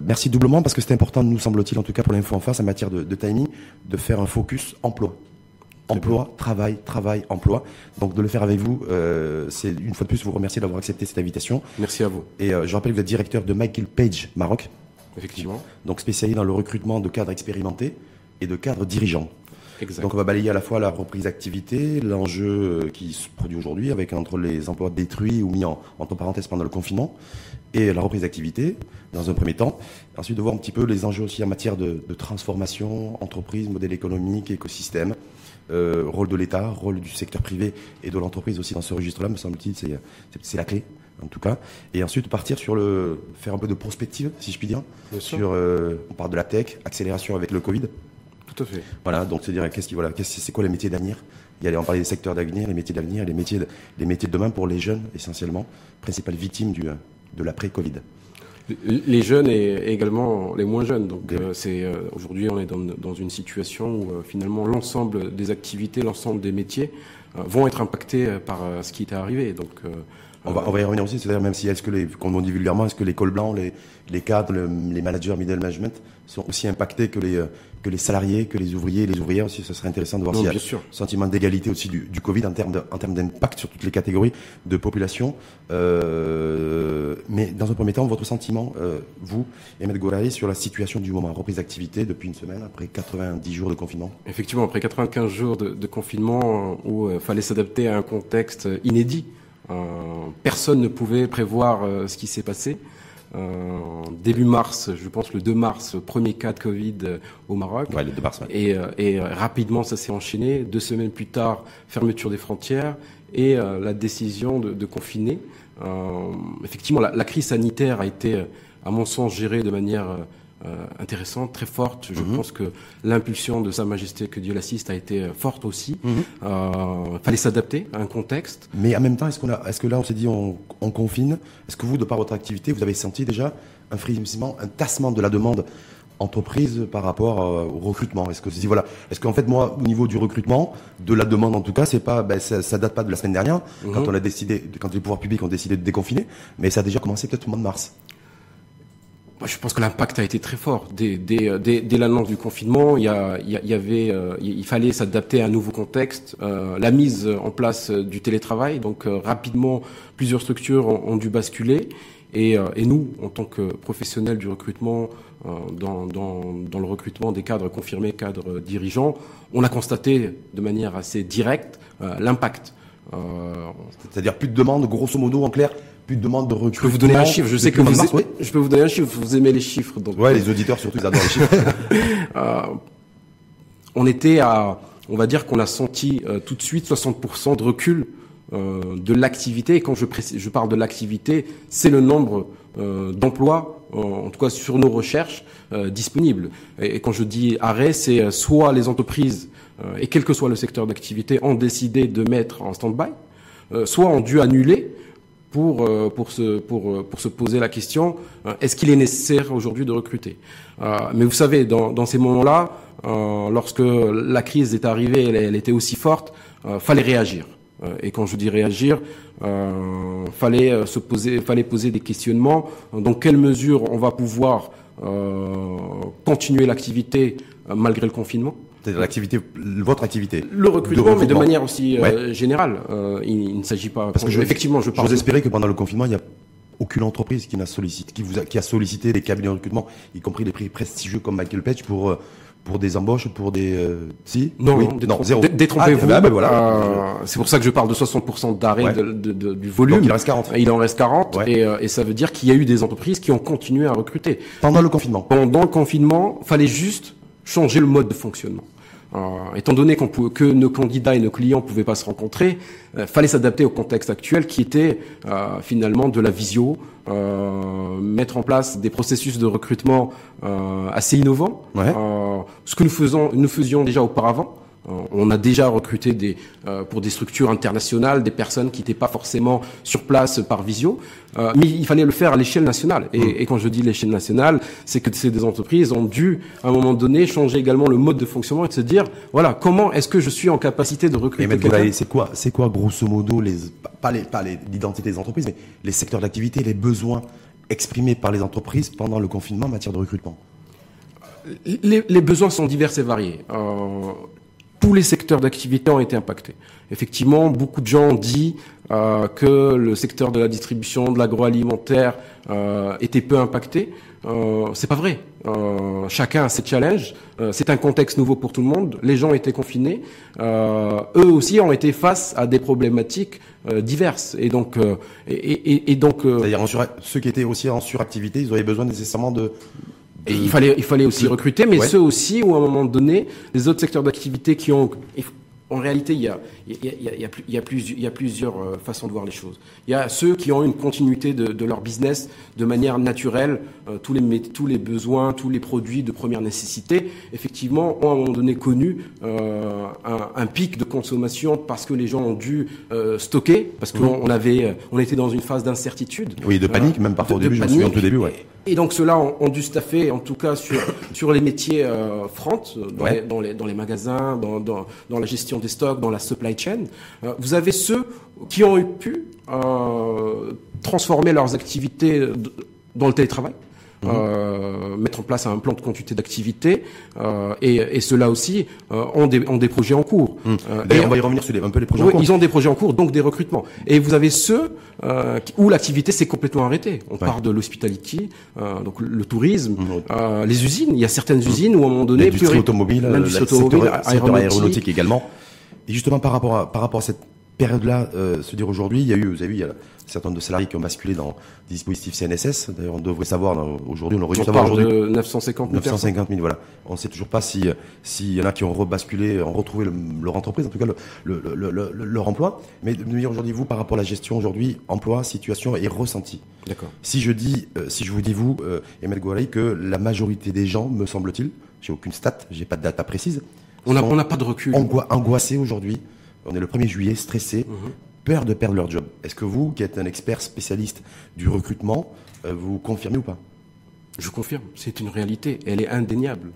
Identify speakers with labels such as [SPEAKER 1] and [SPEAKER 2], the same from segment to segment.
[SPEAKER 1] merci doublement parce que c'est important, nous semble-t-il, en tout cas pour l'info en face, en matière de, de timing, de faire un focus emploi. Emploi, travail, travail, emploi. Donc de le faire avec vous, euh, c'est une fois de plus vous remercier d'avoir accepté cette invitation.
[SPEAKER 2] Merci à vous.
[SPEAKER 1] Et euh, je rappelle que vous êtes directeur de Michael Page Maroc,
[SPEAKER 2] Effectivement.
[SPEAKER 1] donc spécialisé dans le recrutement de cadres expérimentés et de cadres dirigeants.
[SPEAKER 2] Exact.
[SPEAKER 1] Donc on va balayer à la fois la reprise d'activité, l'enjeu euh, qui se produit aujourd'hui avec entre les emplois détruits ou mis en, entre parenthèses pendant le confinement et la reprise d'activité dans un premier temps. Ensuite de voir un petit peu les enjeux aussi en matière de, de transformation, entreprise, modèle économique, écosystème, euh, rôle de l'État, rôle du secteur privé et de l'entreprise aussi dans ce registre-là, me semble-t-il, c'est, la clé en tout cas. Et ensuite partir sur le, faire un peu de prospective, si je puis dire,
[SPEAKER 2] Bien sûr.
[SPEAKER 1] sur, euh, on parle de la tech, accélération avec le Covid.
[SPEAKER 2] Tout à fait.
[SPEAKER 1] Voilà, donc c'est dire qu'est-ce qui voilà, qu'est-ce c'est quoi les métiers d'avenir? Il y a on parlait des secteurs d'avenir, les métiers d'avenir, les métiers de, les métiers de demain pour les jeunes essentiellement, principales victimes du de l'après Covid.
[SPEAKER 2] Les jeunes et également les moins jeunes. Donc euh, c'est euh, aujourd'hui on est dans, dans une situation où euh, finalement l'ensemble des activités, l'ensemble des métiers euh, vont être impactés euh, par euh, ce qui est arrivé. Donc euh,
[SPEAKER 1] On va, on va y revenir aussi, c'est-à-dire même si est-ce que les, comme on dit vulgairement, est-ce que les cols blancs, les, les cadres, le- les managers middle management sont aussi impactés que les, euh, que les salariés, que les ouvriers les ouvrières aussi, ce serait intéressant de voir s'il y a un sentiment d'égalité aussi du, du Covid en termes de- en termes d'impact sur toutes les catégories de population. Euh, mais dans un premier temps, votre sentiment, euh, vous, Ahmed Gourahi, sur la situation du moment, reprise d'activité depuis une semaine, après 90 jours de confinement
[SPEAKER 2] Effectivement, après 95 jours de, de confinement euh, où il fallait s'adapter à un contexte inédit, personne ne pouvait prévoir ce qui s'est passé. Euh, début mars, je pense le 2 mars, premier cas de Covid euh, au Maroc.
[SPEAKER 1] Ouais, le 2 mars, ouais.
[SPEAKER 2] Et, euh, et euh, rapidement, ça s'est enchaîné. Deux semaines plus tard, fermeture des frontières et euh, la décision de, de confiner. Euh, effectivement, la, la crise sanitaire a été, à mon sens, gérée de manière euh, intéressante, très forte. Je
[SPEAKER 1] Mhm.
[SPEAKER 2] pense que l'impulsion de Sa Majesté, que Dieu l'assiste, a été euh, forte aussi.
[SPEAKER 1] Mhm.
[SPEAKER 2] Euh, fallait s'adapter à un contexte.
[SPEAKER 1] Mais en même temps, est-ce qu'on a, est-ce que là, on s'est dit, on, on confine? Est-ce que vous, de par votre activité, vous avez senti déjà un frémissement, un tassement de la demande entreprise par rapport euh, au recrutement? Est-ce que dit, voilà, est-ce qu'en fait, moi, au niveau du recrutement, de la demande en tout cas, c'est pas, ben, ça, ça date pas de la semaine dernière,
[SPEAKER 2] Mhm.
[SPEAKER 1] quand on a décidé, quand les pouvoirs publics ont décidé de déconfiner, mais ça a déjà commencé peut-être au mois de mars.
[SPEAKER 2] Moi, je pense que l'impact a été très fort. Dès, euh, l'annonce du confinement, il y, avait, euh, il fallait s'adapter à un nouveau contexte. Euh, la mise en place du télétravail, donc rapidement, plusieurs structures ont, dû basculer. Et, nous, en tant que professionnels du recrutement, dans, dans, le recrutement des cadres confirmés, cadres dirigeants, on a constaté de manière assez directe l'impact.
[SPEAKER 1] C'est-à-dire plus de demande, grosso modo, en clair, plus de de recrutement.
[SPEAKER 2] je peux vous donner un chiffre. Je sais que vous,
[SPEAKER 1] oui.
[SPEAKER 2] je peux vous donner un chiffre. Vous aimez les chiffres, donc
[SPEAKER 1] Ouais, les auditeurs surtout, ils adorent les chiffres.
[SPEAKER 2] Euh, on était à, on va dire qu'on a senti euh, tout de suite 60% de recul euh, de l'activité. Et quand je, précise, je parle de l'activité, c'est le nombre euh, d'emplois, euh, en tout cas sur nos recherches, disponibles. Et, et quand je dis arrêt, c'est soit les entreprises, et quel que soit le secteur d'activité, ont décidé de mettre en stand-by, soit ont dû annuler pour, euh, pour, se, pour, euh, pour se poser la question, euh, est-ce qu'il est nécessaire aujourd'hui de recruter? Euh, Mais vous savez, dans, dans ces moments-là, lorsque la crise est arrivée, elle, elle était aussi forte, fallait réagir. Et quand je dis réagir, euh, fallait se poser, fallait poser des questionnements. Dans quelle mesure on va pouvoir euh, continuer l'activité malgré le confinement?
[SPEAKER 1] C'est-à-dire l'activité, votre activité.
[SPEAKER 2] le recrutement, mais de manière aussi euh, générale. Euh, il, il ne s'agit pas.
[SPEAKER 1] Parce que je-
[SPEAKER 2] effectivement, je parle.
[SPEAKER 1] Espérer que pendant le confinement, il n'y a aucune entreprise qui n'a sollicité, qui vous a, qui a sollicité des cabinets de recrutement, y compris des prix prestigieux comme Michael Page pour euh, pour des embauches, pour des euh, si?
[SPEAKER 2] Non,
[SPEAKER 1] Oui
[SPEAKER 2] non,
[SPEAKER 1] zéro.
[SPEAKER 2] dé- détrompez-vous.
[SPEAKER 1] Ah, ben voilà.
[SPEAKER 2] Euh, c'est pour ça que je parle de 60% d'arrêt
[SPEAKER 1] Ouais.
[SPEAKER 2] de- de- de- du volume.
[SPEAKER 1] Donc il reste 40.
[SPEAKER 2] Il en reste 40
[SPEAKER 1] Ouais.
[SPEAKER 2] et, euh, et ça veut dire qu'il y a eu des entreprises qui ont continué à recruter.
[SPEAKER 1] Pendant le confinement.
[SPEAKER 2] Pendant le confinement, fallait juste changer le mode de fonctionnement. Euh, étant donné qu'on que nos candidats et nos clients pouvaient pas se rencontrer, euh, fallait s'adapter au contexte actuel qui était euh, finalement de la visio, euh, mettre en place des processus de recrutement euh, assez innovants.
[SPEAKER 1] Ouais.
[SPEAKER 2] Euh, ce que nous faisons, nous faisions déjà auparavant. Euh, On a déjà recruté des, euh, pour des structures internationales des personnes qui n'étaient pas forcément sur place par visio, euh, mais il fallait le faire à l'échelle nationale. Et, et quand je dis l'échelle nationale, c'est que ces des entreprises ont dû, à un moment donné, changer également le mode de fonctionnement et de se dire, voilà, comment est-ce que je suis en capacité de recruter
[SPEAKER 1] Maître
[SPEAKER 2] quelqu'un
[SPEAKER 1] c'est quoi, c'est quoi grosso modo les pas les pas les- l'identité des entreprises, mais les secteurs d'activité, les besoins exprimés par les entreprises pendant le confinement en matière de recrutement?
[SPEAKER 2] Les, les, besoins sont divers et variés. Euh, tous les secteurs d'activité ont été impactés. Effectivement, beaucoup de gens ont dit euh, que le secteur de la distribution, de l'agroalimentaire euh, était peu impacté. Euh, c'est pas vrai. Euh, chacun a ses challenges. Euh, c'est un contexte nouveau pour tout le monde. Les gens étaient confinés. Euh, eux aussi ont été face à des problématiques diverses. Et donc, et, et, et, donc,
[SPEAKER 1] c'est-à-dire ceux qui étaient aussi en suractivité, ils avaient besoin nécessairement de
[SPEAKER 2] et il fallait, il fallait aussi recruter, mais ceux aussi où à un moment donné, les autres secteurs d'activité qui ont, en réalité, il y a, il y a, il y a, il y a, plus, il y a plusieurs euh, façons de voir les choses. Il y a ceux qui ont une continuité de, de leur business de manière naturelle, euh, tous, les, tous les besoins, tous les produits de première nécessité, effectivement, ont à un moment donné connu euh, un, un, pic de consommation parce que les gens ont dû euh, stocker, parce qu'on on avait, on était dans une phase d'incertitude.
[SPEAKER 1] Oui, de panique, même parfois au début, je me souviens au tout début, ouais.
[SPEAKER 2] Et donc ceux-là ont, ont, dû staffer, en tout cas sur sur les métiers front, dans, ouais. les, dans, les, dans les magasins, dans, dans, dans la gestion des stocks, dans la supply chain. Euh, vous avez ceux qui ont pu euh, transformer leurs activités dans le télétravail. Mmh. Euh, mettre en place un plan de continuité d'activité euh, et, et ceux-là aussi euh, ont, des, ont des projets en cours.
[SPEAKER 1] Mmh. D'ailleurs, on va y revenir sur les, un peu les projets
[SPEAKER 2] oui,
[SPEAKER 1] en cours.
[SPEAKER 2] Ils ont des projets en cours, donc des recrutements. Et vous avez ceux où l'activité s'est complètement arrêtée. On ouais. parle de l'hospitality, donc le tourisme, mmh. les usines. Il y a certaines usines où à un moment donné,
[SPEAKER 1] l'industrie automobile, l'industrie automobile, aéronautique. aéronautique également. Et justement, par rapport à, par rapport à cette période-là, euh, se dire aujourd'hui, il y a eu, vous avez vu, il y a un certain nombre de salariés qui ont basculé dans des dispositifs CNSS. D'ailleurs, on devrait savoir, aujourd'hui, on aurait dû savoir aujourd'hui.
[SPEAKER 2] 950 000.
[SPEAKER 1] 950 000, voilà. On ne sait toujours pas si, s'il y en a qui ont rebasculé, ont retrouvé le, leur entreprise, en tout cas, le, le, leur emploi. Mais de me dire aujourd'hui, vous, par rapport à la gestion aujourd'hui, emploi, situation et ressenti.
[SPEAKER 2] D'accord.
[SPEAKER 1] Si je dis, euh, si je vous dis, vous, euh, Emel que la majorité des gens, me semble-t-il, j'ai aucune stat, j'ai pas de data précise,
[SPEAKER 2] on n'a pas de recul.
[SPEAKER 1] Angoi, angoissés aujourd'hui. On est le 1er juillet, stressés, mmh. peur de perdre leur job. Est-ce que vous, qui êtes un expert spécialiste du recrutement, euh, vous confirmez ou pas?
[SPEAKER 2] Je confirme, c'est une réalité, elle est indéniable.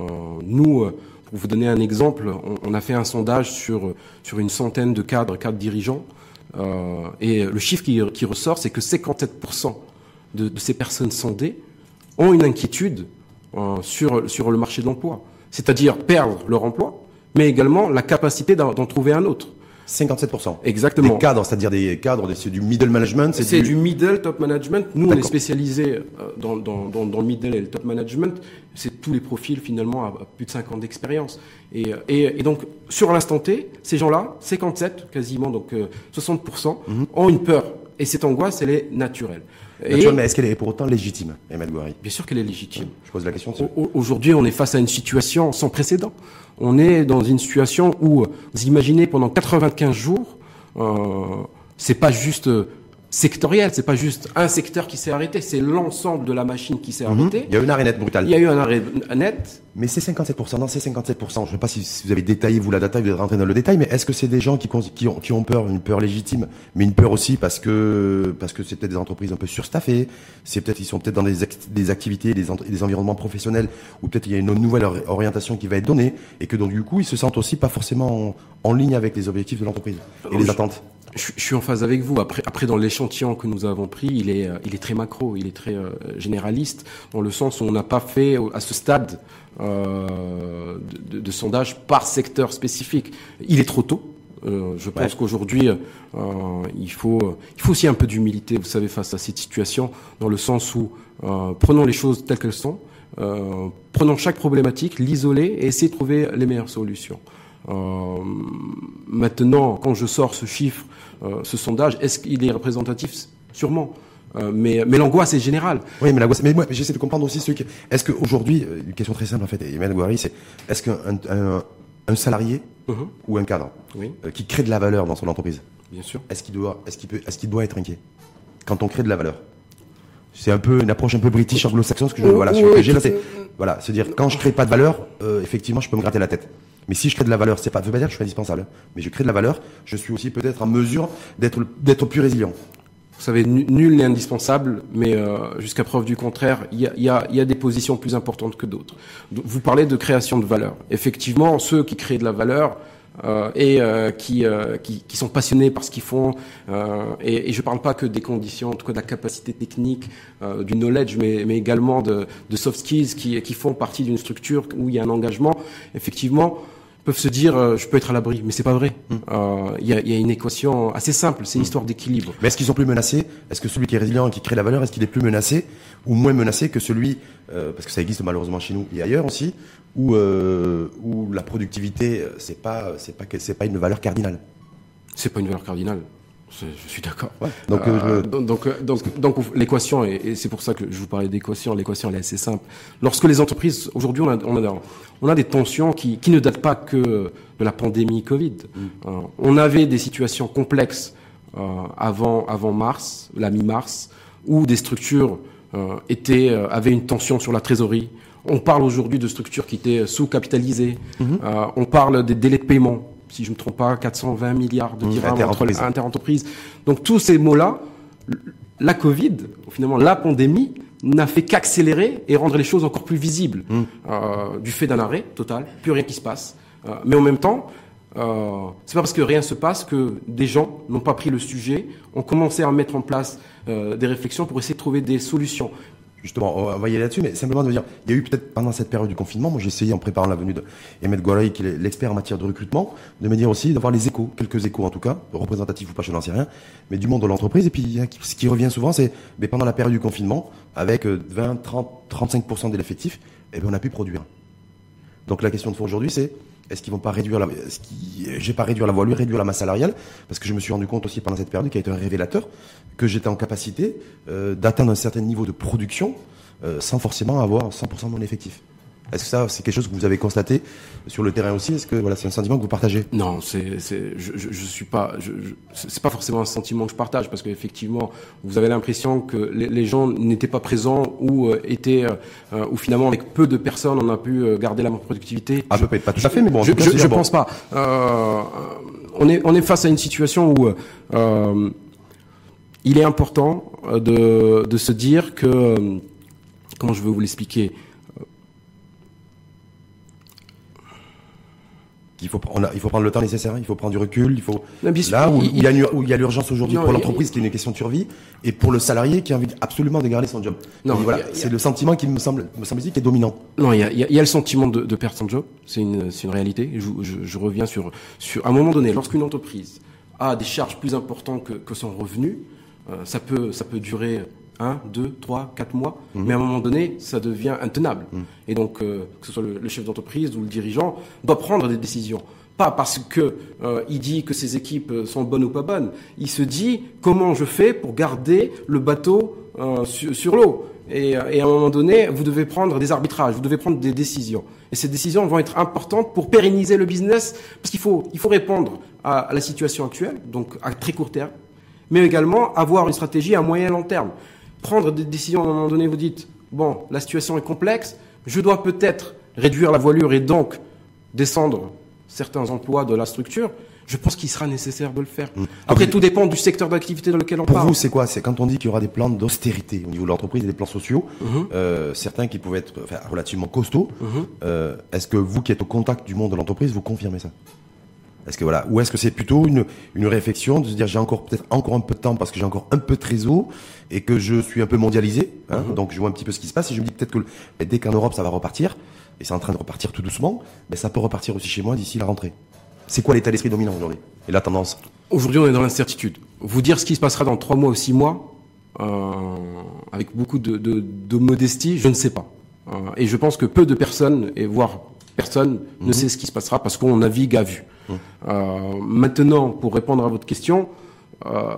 [SPEAKER 2] Euh, nous, euh, pour vous donner un exemple, on, on, a fait un sondage sur, sur une centaine de cadres, cadres dirigeants, euh, et le chiffre qui, qui ressort, c'est que 57% de, de, ces personnes sondées ont une inquiétude euh, sur, sur le marché de l'emploi c'est-à-dire perdre leur emploi, mais également la capacité d'en trouver un autre.
[SPEAKER 1] 57%.
[SPEAKER 2] Exactement.
[SPEAKER 1] Des cadres, c'est-à-dire des cadres, c'est du middle management.
[SPEAKER 2] C'est du... du... middle top management. Nous, on est spécialisé dans, dans, dans, dans, le middle et le top management. C'est tous les profils finalement à plus de 5 ans d'expérience. Et, et, et, donc, sur l'instant T, ces gens-là, 57 quasiment, donc 60%, mm -hmm. ont une peur. Et cette angoisse, elle est naturelle.
[SPEAKER 1] Et mais est-ce qu'elle est pour autant légitime, Emmanuel Gouari
[SPEAKER 2] Bien sûr qu'elle est légitime.
[SPEAKER 1] Je pose la question.
[SPEAKER 2] Aujourd'hui, on est face à une situation sans précédent. On est dans une situation où, vous imaginez, pendant 95 jours, euh, c'est pas juste sectoriel, c'est pas juste un secteur qui s'est arrêté, c'est l'ensemble de la machine qui s'est
[SPEAKER 1] mm -hmm.
[SPEAKER 2] arrêtée.
[SPEAKER 1] Il y a eu un arrêt net brutal.
[SPEAKER 2] Il y a eu un arrêt net.
[SPEAKER 1] Mais c'est 57%, non, c'est 57%. Je ne sais pas si vous avez détaillé, vous, la data, vous êtes rentré dans le détail, mais est-ce que c'est des gens qui, qui, ont, qui ont peur, une peur légitime, mais une peur aussi parce que, parce que c'est peut-être des entreprises un peu surstaffées, c'est peut-être, ils sont peut-être dans des, des activités, des, des environnements professionnels, où peut-être il y a une nouvelle orientation qui va être donnée, et que donc, du coup, ils se sentent aussi pas forcément en, en ligne avec les objectifs de l'entreprise et les attentes.
[SPEAKER 2] Je, je, suis en phase avec vous. Après, après dans l'échantillon que nous avons pris, il est, il est très macro, il est très euh, généraliste, dans le sens où on n'a pas fait à ce stade euh, de, de, sondage par secteur spécifique. Il est trop tôt. Euh, je pense ouais. qu'aujourd'hui, euh, il faut, il faut aussi un peu d'humilité, vous savez, face à cette situation, dans le sens où euh, prenons les choses telles qu'elles sont, prenons chaque problématique, l'isoler et essayer de trouver les meilleures solutions. Euh, maintenant, quand je sors ce chiffre, euh, ce sondage, est-ce qu'il est représentatif? Sûrement. Euh, mais, mais l'angoisse est générale.
[SPEAKER 1] Oui, mais l'angoisse. Mais moi, j'essaie de comprendre aussi ce qui. Est-ce qu'aujourd'hui, une question très simple en fait, Emmanuel Gouari, c'est est-ce qu'un un, un, salarié uh -huh. ou un cadre
[SPEAKER 2] oui.
[SPEAKER 1] qui crée de la valeur dans son entreprise,
[SPEAKER 2] bien sûr,
[SPEAKER 1] est-ce qu'il doit, est-ce qu'il peut, est-ce qu'il doit être inquiet quand on crée de la valeur? C'est un peu une approche un peu british anglo-saxonne ce que je voilà,
[SPEAKER 2] oui,
[SPEAKER 1] oui, là, voilà, se dire quand je crée pas de valeur, euh, effectivement, je peux me gratter la tête. Mais si je crée de la valeur, c'est pas, ça veut pas dire que je suis indispensable, mais je crée de la valeur, je suis aussi peut-être en mesure d'être, d'être plus résilient.
[SPEAKER 2] Vous savez, nul n'est indispensable, mais euh, jusqu'à preuve du contraire, il y a, y, a, y a, des positions plus importantes que d'autres. Vous parlez de création de valeur. Effectivement, ceux qui créent de la valeur euh, et euh, qui, euh, qui, qui sont passionnés par ce qu'ils font. et, et je parle pas que des conditions, en tout cas de la capacité technique, du knowledge, mais, mais également de, de soft skills qui, qui font partie d'une structure où il y a un engagement. Effectivement, peuvent se dire je peux être à l'abri, mais c'est pas vrai. Hmm. Il y, a, y, a, une équation assez simple, c'est une hmm. histoire d'équilibre.
[SPEAKER 1] Mais est-ce qu'ils sont plus menacés? Est-ce que celui qui est résilient et qui crée la valeur, est-ce qu'il est plus menacé ou moins menacé que celui, parce que ça existe malheureusement chez nous et ailleurs aussi, où, euh, où la productivité, euh, c'est pas, c'est pas, c'est pas une valeur cardinale?
[SPEAKER 2] C'est pas une valeur cardinale. Je suis d'accord.
[SPEAKER 1] Donc, euh,
[SPEAKER 2] donc, donc, donc, l'équation, et, c'est pour ça que je vous parlais d'équation, l'équation elle est assez simple. Lorsque les entreprises, aujourd'hui, on a, on, a, on a des tensions qui, qui ne datent pas que de la pandémie Covid. Mm. on avait des situations complexes avant, avant mars, la mi-mars, où des structures étaient, avaient une tension sur la trésorerie, on parle aujourd'hui de structures qui étaient sous-capitalisées. Mhm. Euh, on parle des délais de paiement, si je ne me trompe pas, 420 milliards de mhm. dirhams entre les interentreprises. Donc tous ces mots-là, la Covid, finalement la pandémie, n'a fait qu'accélérer et rendre les choses encore plus visibles mhm. euh, du fait d'un arrêt total, plus rien qui se passe. Euh, mais en même temps, euh, c'est pas parce que rien se passe que des gens n'ont pas pris le sujet, ont commencé à mettre en place des réflexions pour essayer de trouver des solutions
[SPEAKER 1] justement, on va y aller là-dessus, mais simplement de dire, il y a eu peut-être pendant cette période du confinement, moi j'ai essayé en préparant la venue d'Emmet Gouaraï, qui est l'expert en matière de recrutement, de me dire aussi d'avoir les échos, quelques échos en tout cas, représentatifs ou pas, je n'en sais rien, mais du monde de l'entreprise. Et puis ce qui revient souvent, c'est mais pendant la période du confinement, avec 20, 30, 35% de l'effectif, eh bien, on a pu produire. Donc la question de fond aujourd'hui, c'est est-ce qu'ils vont pas réduire la, est-ce j'ai pas réduire la voilure, réduire la masse salariale, parce que je me suis rendu compte aussi pendant cette période qui a été un révélateur que j'étais en capacité euh, d'atteindre un certain niveau de production euh, sans forcément avoir 100% de mon effectif. Est-ce que ça, c'est quelque chose que vous avez constaté sur le terrain aussi? Est-ce que voilà, c'est un sentiment que vous partagez?
[SPEAKER 2] Non, c'est, je, je, je, suis pas, je, c'est pas forcément un sentiment que je partage parce qu'effectivement, vous avez l'impression que les, les gens n'étaient pas présents ou euh, étaient, euh, ou finalement avec peu de personnes, on a pu euh, garder la productivité.
[SPEAKER 1] Ah, peut-être pas tout à fait, mais bon,
[SPEAKER 2] je, je, je pense pas. On est, on est face à une situation où il est important de, de se dire que, comment je veux vous l'expliquer?
[SPEAKER 1] Il faut, il faut prendre le temps nécessaire, il faut prendre du recul, il faut là où il, y a où il y a l'urgence aujourd'hui pour l'entreprise qui est une question de survie et pour le salarié qui a envie absolument de garder son job. Non, voilà, c'est le sentiment qui me semble me semble qui est dominant.
[SPEAKER 2] Non, il y a, il y a le sentiment de, de perdre son job, c'est une c'est une réalité. Je, je, je, reviens sur sur à un moment donné, lorsqu'une entreprise a des charges plus importantes que, que son revenu, euh, ça peut ça peut durer un, deux, trois, quatre mois, mhm. mais à un moment donné, ça devient intenable. Mhm. Et donc, euh, que ce soit le, chef d'entreprise ou le dirigeant, doit prendre des décisions. Pas parce que euh, il dit que ses équipes sont bonnes ou pas bonnes. Il se dit comment je fais pour garder le bateau euh, sur, l'eau? Et, et, à un moment donné, vous devez prendre des arbitrages, vous devez prendre des décisions. Et ces décisions vont être importantes pour pérenniser le business, parce qu'il faut, il faut répondre à, à la situation actuelle, donc à très court terme, mais également avoir une stratégie à moyen et long terme prendre des décisions à un moment donné, vous dites, bon, la situation est complexe, je dois peut-être réduire la voilure et donc descendre certains emplois de la structure, je pense qu'il sera nécessaire de le faire. Mmh. Après, tout dépend du secteur d'activité dans lequel on
[SPEAKER 1] parle.
[SPEAKER 2] Pour
[SPEAKER 1] vous, c'est quoi? C'est quand on dit qu'il y aura des plans d'austérité au niveau de l'entreprise et des plans sociaux, mmh. euh, certains qui pouvaient être enfin, relativement costauds. Mmh. Euh, est-ce que vous qui êtes au contact du monde de l'entreprise, vous confirmez ça? Est-ce que voilà, ou est-ce que c'est plutôt une, une réflexion de se dire j'ai encore peut-être encore un peu de temps parce que j'ai encore un peu de réseau et que je suis un peu mondialisé, hein, mhm. donc je vois un petit peu ce qui se passe et je me dis peut-être que dès qu'en Europe ça va repartir et c'est en train de repartir tout doucement, mais ça peut repartir aussi chez moi d'ici la rentrée. C'est quoi l'état d'esprit dominant aujourd'hui et la tendance
[SPEAKER 2] Aujourd'hui, on est dans l'incertitude. Vous dire ce qui se passera dans trois mois ou six mois, euh, avec beaucoup de, de, de, modestie, je ne sais pas. Euh, et je pense que peu de personnes, et voire personne, ne mhm. sait ce qui se passera parce qu'on navigue à vue. Euh, maintenant, pour répondre à votre question, euh,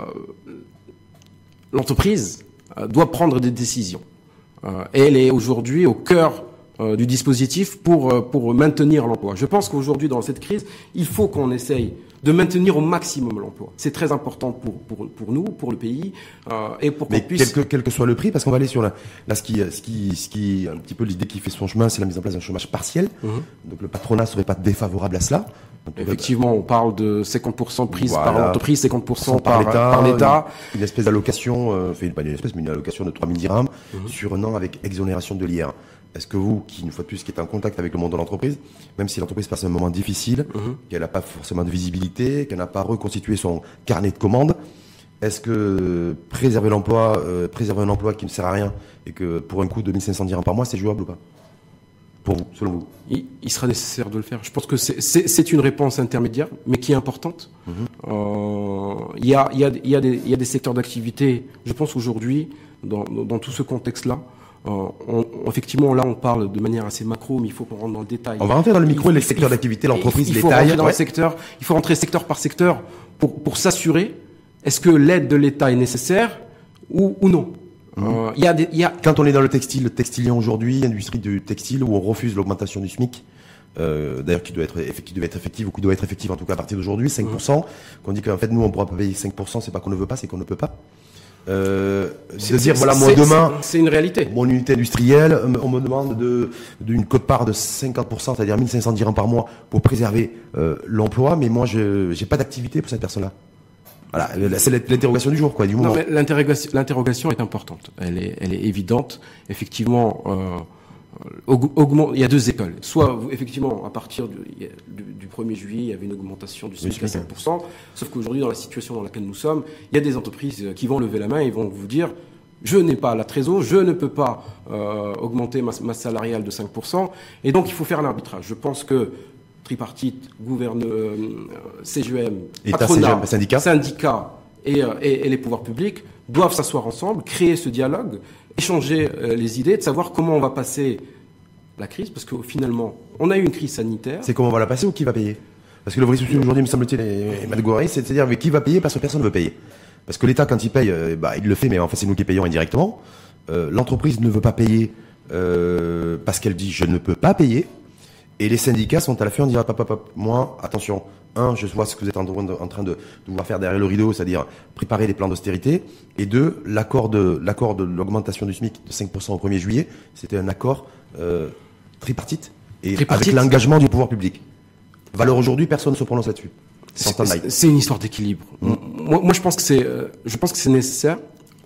[SPEAKER 2] l'entreprise euh, doit prendre des décisions. elle est aujourd'hui au cœur du dispositif pour, pour maintenir l'emploi. Je pense qu'aujourd'hui, dans cette crise, il faut qu'on essaye de maintenir au maximum l'emploi. C'est très important pour, pour, pour nous, pour le pays, euh, et pour qu'on puisse...
[SPEAKER 1] Quel que, quel que soit le prix, parce qu'on va aller sur la, là, ce qui, ce qui, ce qui, un petit peu l'idée qui fait son chemin, c'est la mise en place d'un chômage partiel. Mhm. Donc le patronat serait pas défavorable à cela.
[SPEAKER 2] Effectivement, on parle de 50% prise par l'entreprise, 50% par, par l'État.
[SPEAKER 1] Une, espèce d'allocation, euh, fait pas une espèce, mais une allocation de 3000 dirhams mhm. sur un an avec exonération de l'IR. Est-ce que vous, qui une fois de plus, qui êtes en contact avec le monde de l'entreprise, même si l'entreprise passe un moment difficile,
[SPEAKER 2] Mhm.
[SPEAKER 1] qu'elle n'a pas forcément de visibilité, qu'elle n'a pas reconstitué son carnet de commandes, est-ce que préserver l'emploi, euh, préserver un emploi qui ne sert à rien et que pour un coût de 1500 dirhams par mois, c'est jouable ou pas? Pour vous, selon vous
[SPEAKER 2] il, il sera nécessaire de le faire. Je pense que c'est- une réponse intermédiaire, mais qui est importante. Il y, a, il y, a, il y, a des- il y a des secteurs d'activité, je pense aujourd'hui, dans, tout ce contexte-là, euh, on- effectivement, là, on parle de manière assez macro, mais il faut qu'on rentre dans le détail.
[SPEAKER 1] On va rentrer dans le micro,
[SPEAKER 2] Il-
[SPEAKER 1] les secteurs d'activité, l'entreprise, les
[SPEAKER 2] faut
[SPEAKER 1] tailles.
[SPEAKER 2] dans
[SPEAKER 1] ouais.
[SPEAKER 2] le secteur, il faut rentrer secteur par secteur pour, pour s'assurer est-ce que l'aide de l'État est nécessaire ou, ou non. Euh, Il y a des, il y a,
[SPEAKER 1] Quand on est dans le textile, le textilien aujourd'hui, industrie du textile, où on refuse l'augmentation du SMIC, euh, d'ailleurs qui doit être effective, qui être effective ou qui doit être effective en tout cas à partir d'aujourd'hui, 5%, qu'on dit qu'en fait nous on pourra pas payer 5%, c'est pas qu'on ne veut pas, c'est qu'on ne peut pas. Euh,
[SPEAKER 2] c'est-
[SPEAKER 1] de dire voilà moi demain
[SPEAKER 2] c'est une réalité.
[SPEAKER 1] mon unité industrielle, on me demande de d'une cote-part de 50%, c'est-à-dire 1500 dirhams par mois pour préserver euh, l'emploi, mais moi je j'ai pas d'activité pour cette personne-là. Voilà, c'est l'interrogation du jour quoi, du moment.
[SPEAKER 2] L'interrogation, est importante. Elle est, elle est évidente. Effectivement, euh, il y a deux écoles. Soit, effectivement, à partir du, du, du 1er juillet, il y avait une augmentation du SMIC à
[SPEAKER 1] SMIC,
[SPEAKER 2] 5%. Sauf qu'aujourd'hui, dans la situation dans laquelle nous sommes, il y a des entreprises euh, qui vont lever la main et vont vous dire, je n'ai pas la trésor, je ne peux pas euh, augmenter ma masse salariale de 5%. Et donc, il faut faire un arbitrage. Je pense que tripartite, gouverne, euh, CGM,
[SPEAKER 1] État,
[SPEAKER 2] patronat,
[SPEAKER 1] CGM, syndicat.
[SPEAKER 2] syndicats et, euh, et- et les pouvoirs publics doivent s'asseoir ensemble, créer ce dialogue, échanger euh, les idées, de savoir comment on va passer la crise, parce que finalement, on a eu une crise sanitaire.
[SPEAKER 1] C'est comment on va la passer ou qui va payer? Parce que le vrai souci aujourd'hui, me semble-t-il, et Matt Goury, c'est de dire mais qui va payer parce que personne ne veut payer? Parce que l'État, quand il paye, euh, bah, il le fait, mais en fait, c'est nous qui payons indirectement. Euh, L'entreprise ne veut pas payer parce qu'elle dit je ne peux pas payer. Et les syndicats sont à la fin, on dira papa, papa, moi, attention, un, je vois ce que vous êtes en train de, en train de, de vouloir faire derrière le rideau, c'est-à-dire préparer les plans d'austérité. Et deux, l'accord de l'accord de l'augmentation du SMIC de 5% au 1er juillet, c'était un accord euh, tripartite et
[SPEAKER 2] Tripartite.
[SPEAKER 1] avec l'engagement du pouvoir public. Valeur aujourd'hui, personne ne se prononce là-dessus. C'est en
[SPEAKER 2] une histoire d'équilibre. Moi, moi, je pense que c'est, euh, je pense que c'est nécessaire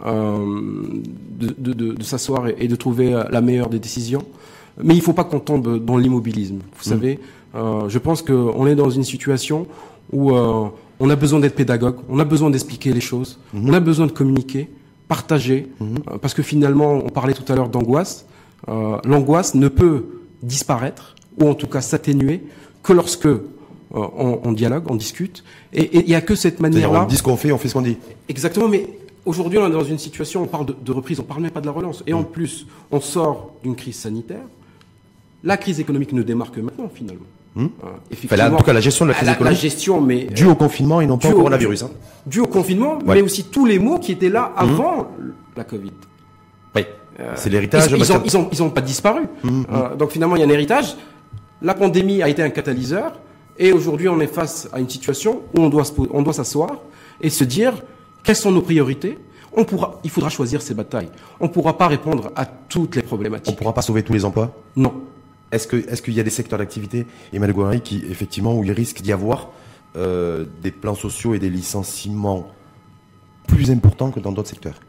[SPEAKER 2] euh, de, de, de, de s'asseoir et, et de trouver euh, la meilleure des décisions. Mais il faut pas qu'on tombe dans l'immobilisme. Vous savez, euh, je pense qu'on est dans une situation où euh, on a besoin d'être pédagogue, on a besoin d'expliquer les choses, on a besoin de communiquer, partager, euh, parce que finalement, on parlait tout à l'heure d'angoisse. L'angoisse ne peut disparaître ou en tout cas s'atténuer que lorsque on, on dialogue, on discute. Et il n'y a que cette manière-là.
[SPEAKER 1] on dit ce qu'on fait, on fait ce qu'on dit.
[SPEAKER 2] Exactement, mais aujourd'hui, on est dans une situation, on parle de, de reprise, on parle même pas de la relance. Et en plus, on sort d'une crise sanitaire. La crise économique ne démarre que maintenant, finalement. Euh,
[SPEAKER 1] Enfin, là, en tout cas, la gestion de la crise
[SPEAKER 2] la,
[SPEAKER 1] économique.
[SPEAKER 2] gestion, mais
[SPEAKER 1] Dû au confinement et non pas au coronavirus. Hein.
[SPEAKER 2] dû au confinement,
[SPEAKER 1] Ouais.
[SPEAKER 2] mais aussi tous les mots qui étaient là avant la Covid.
[SPEAKER 1] Oui. C'est l'héritage.
[SPEAKER 2] Ils, ils,
[SPEAKER 1] parce
[SPEAKER 2] ont,
[SPEAKER 1] que-
[SPEAKER 2] ils, ont, ils ont pas disparu. Euh, donc finalement, il y a un héritage. La pandémie a été un catalyseur. Et aujourd'hui, on est face à une situation où on doit, se on doit s'asseoir et se dire quelles sont nos priorités? On pourra, il faudra choisir ses batailles. On ne pourra pas répondre à toutes les
[SPEAKER 1] On
[SPEAKER 2] problématiques.
[SPEAKER 1] pourra pas sauver tous les emplois?
[SPEAKER 2] Non.
[SPEAKER 1] Est-ce que est-ce qu'il y a des secteurs d'activité, Emmanuel Gouary, qui effectivement où il risque d'y avoir euh, des plans sociaux et des licenciements plus importants que dans d'autres secteurs?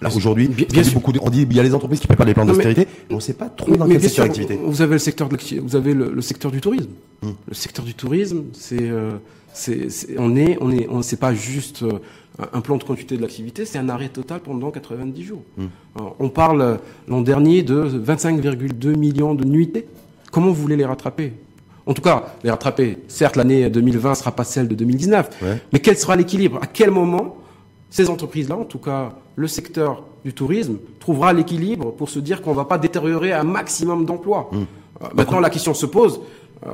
[SPEAKER 1] Là aujourd'hui,
[SPEAKER 2] Bien-
[SPEAKER 1] on dit
[SPEAKER 2] sûr.
[SPEAKER 1] beaucoup de- on dit il y a les entreprises qui préparent les plans d'austérité, mais on ne sait pas trop dans quel secteur d'activité.
[SPEAKER 2] Vous avez le secteur de vous avez le, le secteur du tourisme.
[SPEAKER 1] Hmm.
[SPEAKER 2] Le secteur du tourisme, c'est, euh, c'est, c'est- on est, on est, on c'est pas juste euh, un- un plan de continuité de l'activité, c'est un arrêt total pendant 90 jours.
[SPEAKER 1] Hmm.
[SPEAKER 2] Euh, on parle euh, l'an dernier de 25,2 millions de nuitées. Comment vous voulez les rattraper? En tout cas, les rattraper. Certes, l'année 2020 sera pas celle de 2019,
[SPEAKER 1] Ouais.
[SPEAKER 2] mais quel sera l'équilibre? À quel moment ces entreprises-là, en tout cas le secteur du tourisme, trouvera l'équilibre pour se dire qu'on ne va pas détériorer un maximum d'emplois? Euh, Maintenant, la question se pose, euh,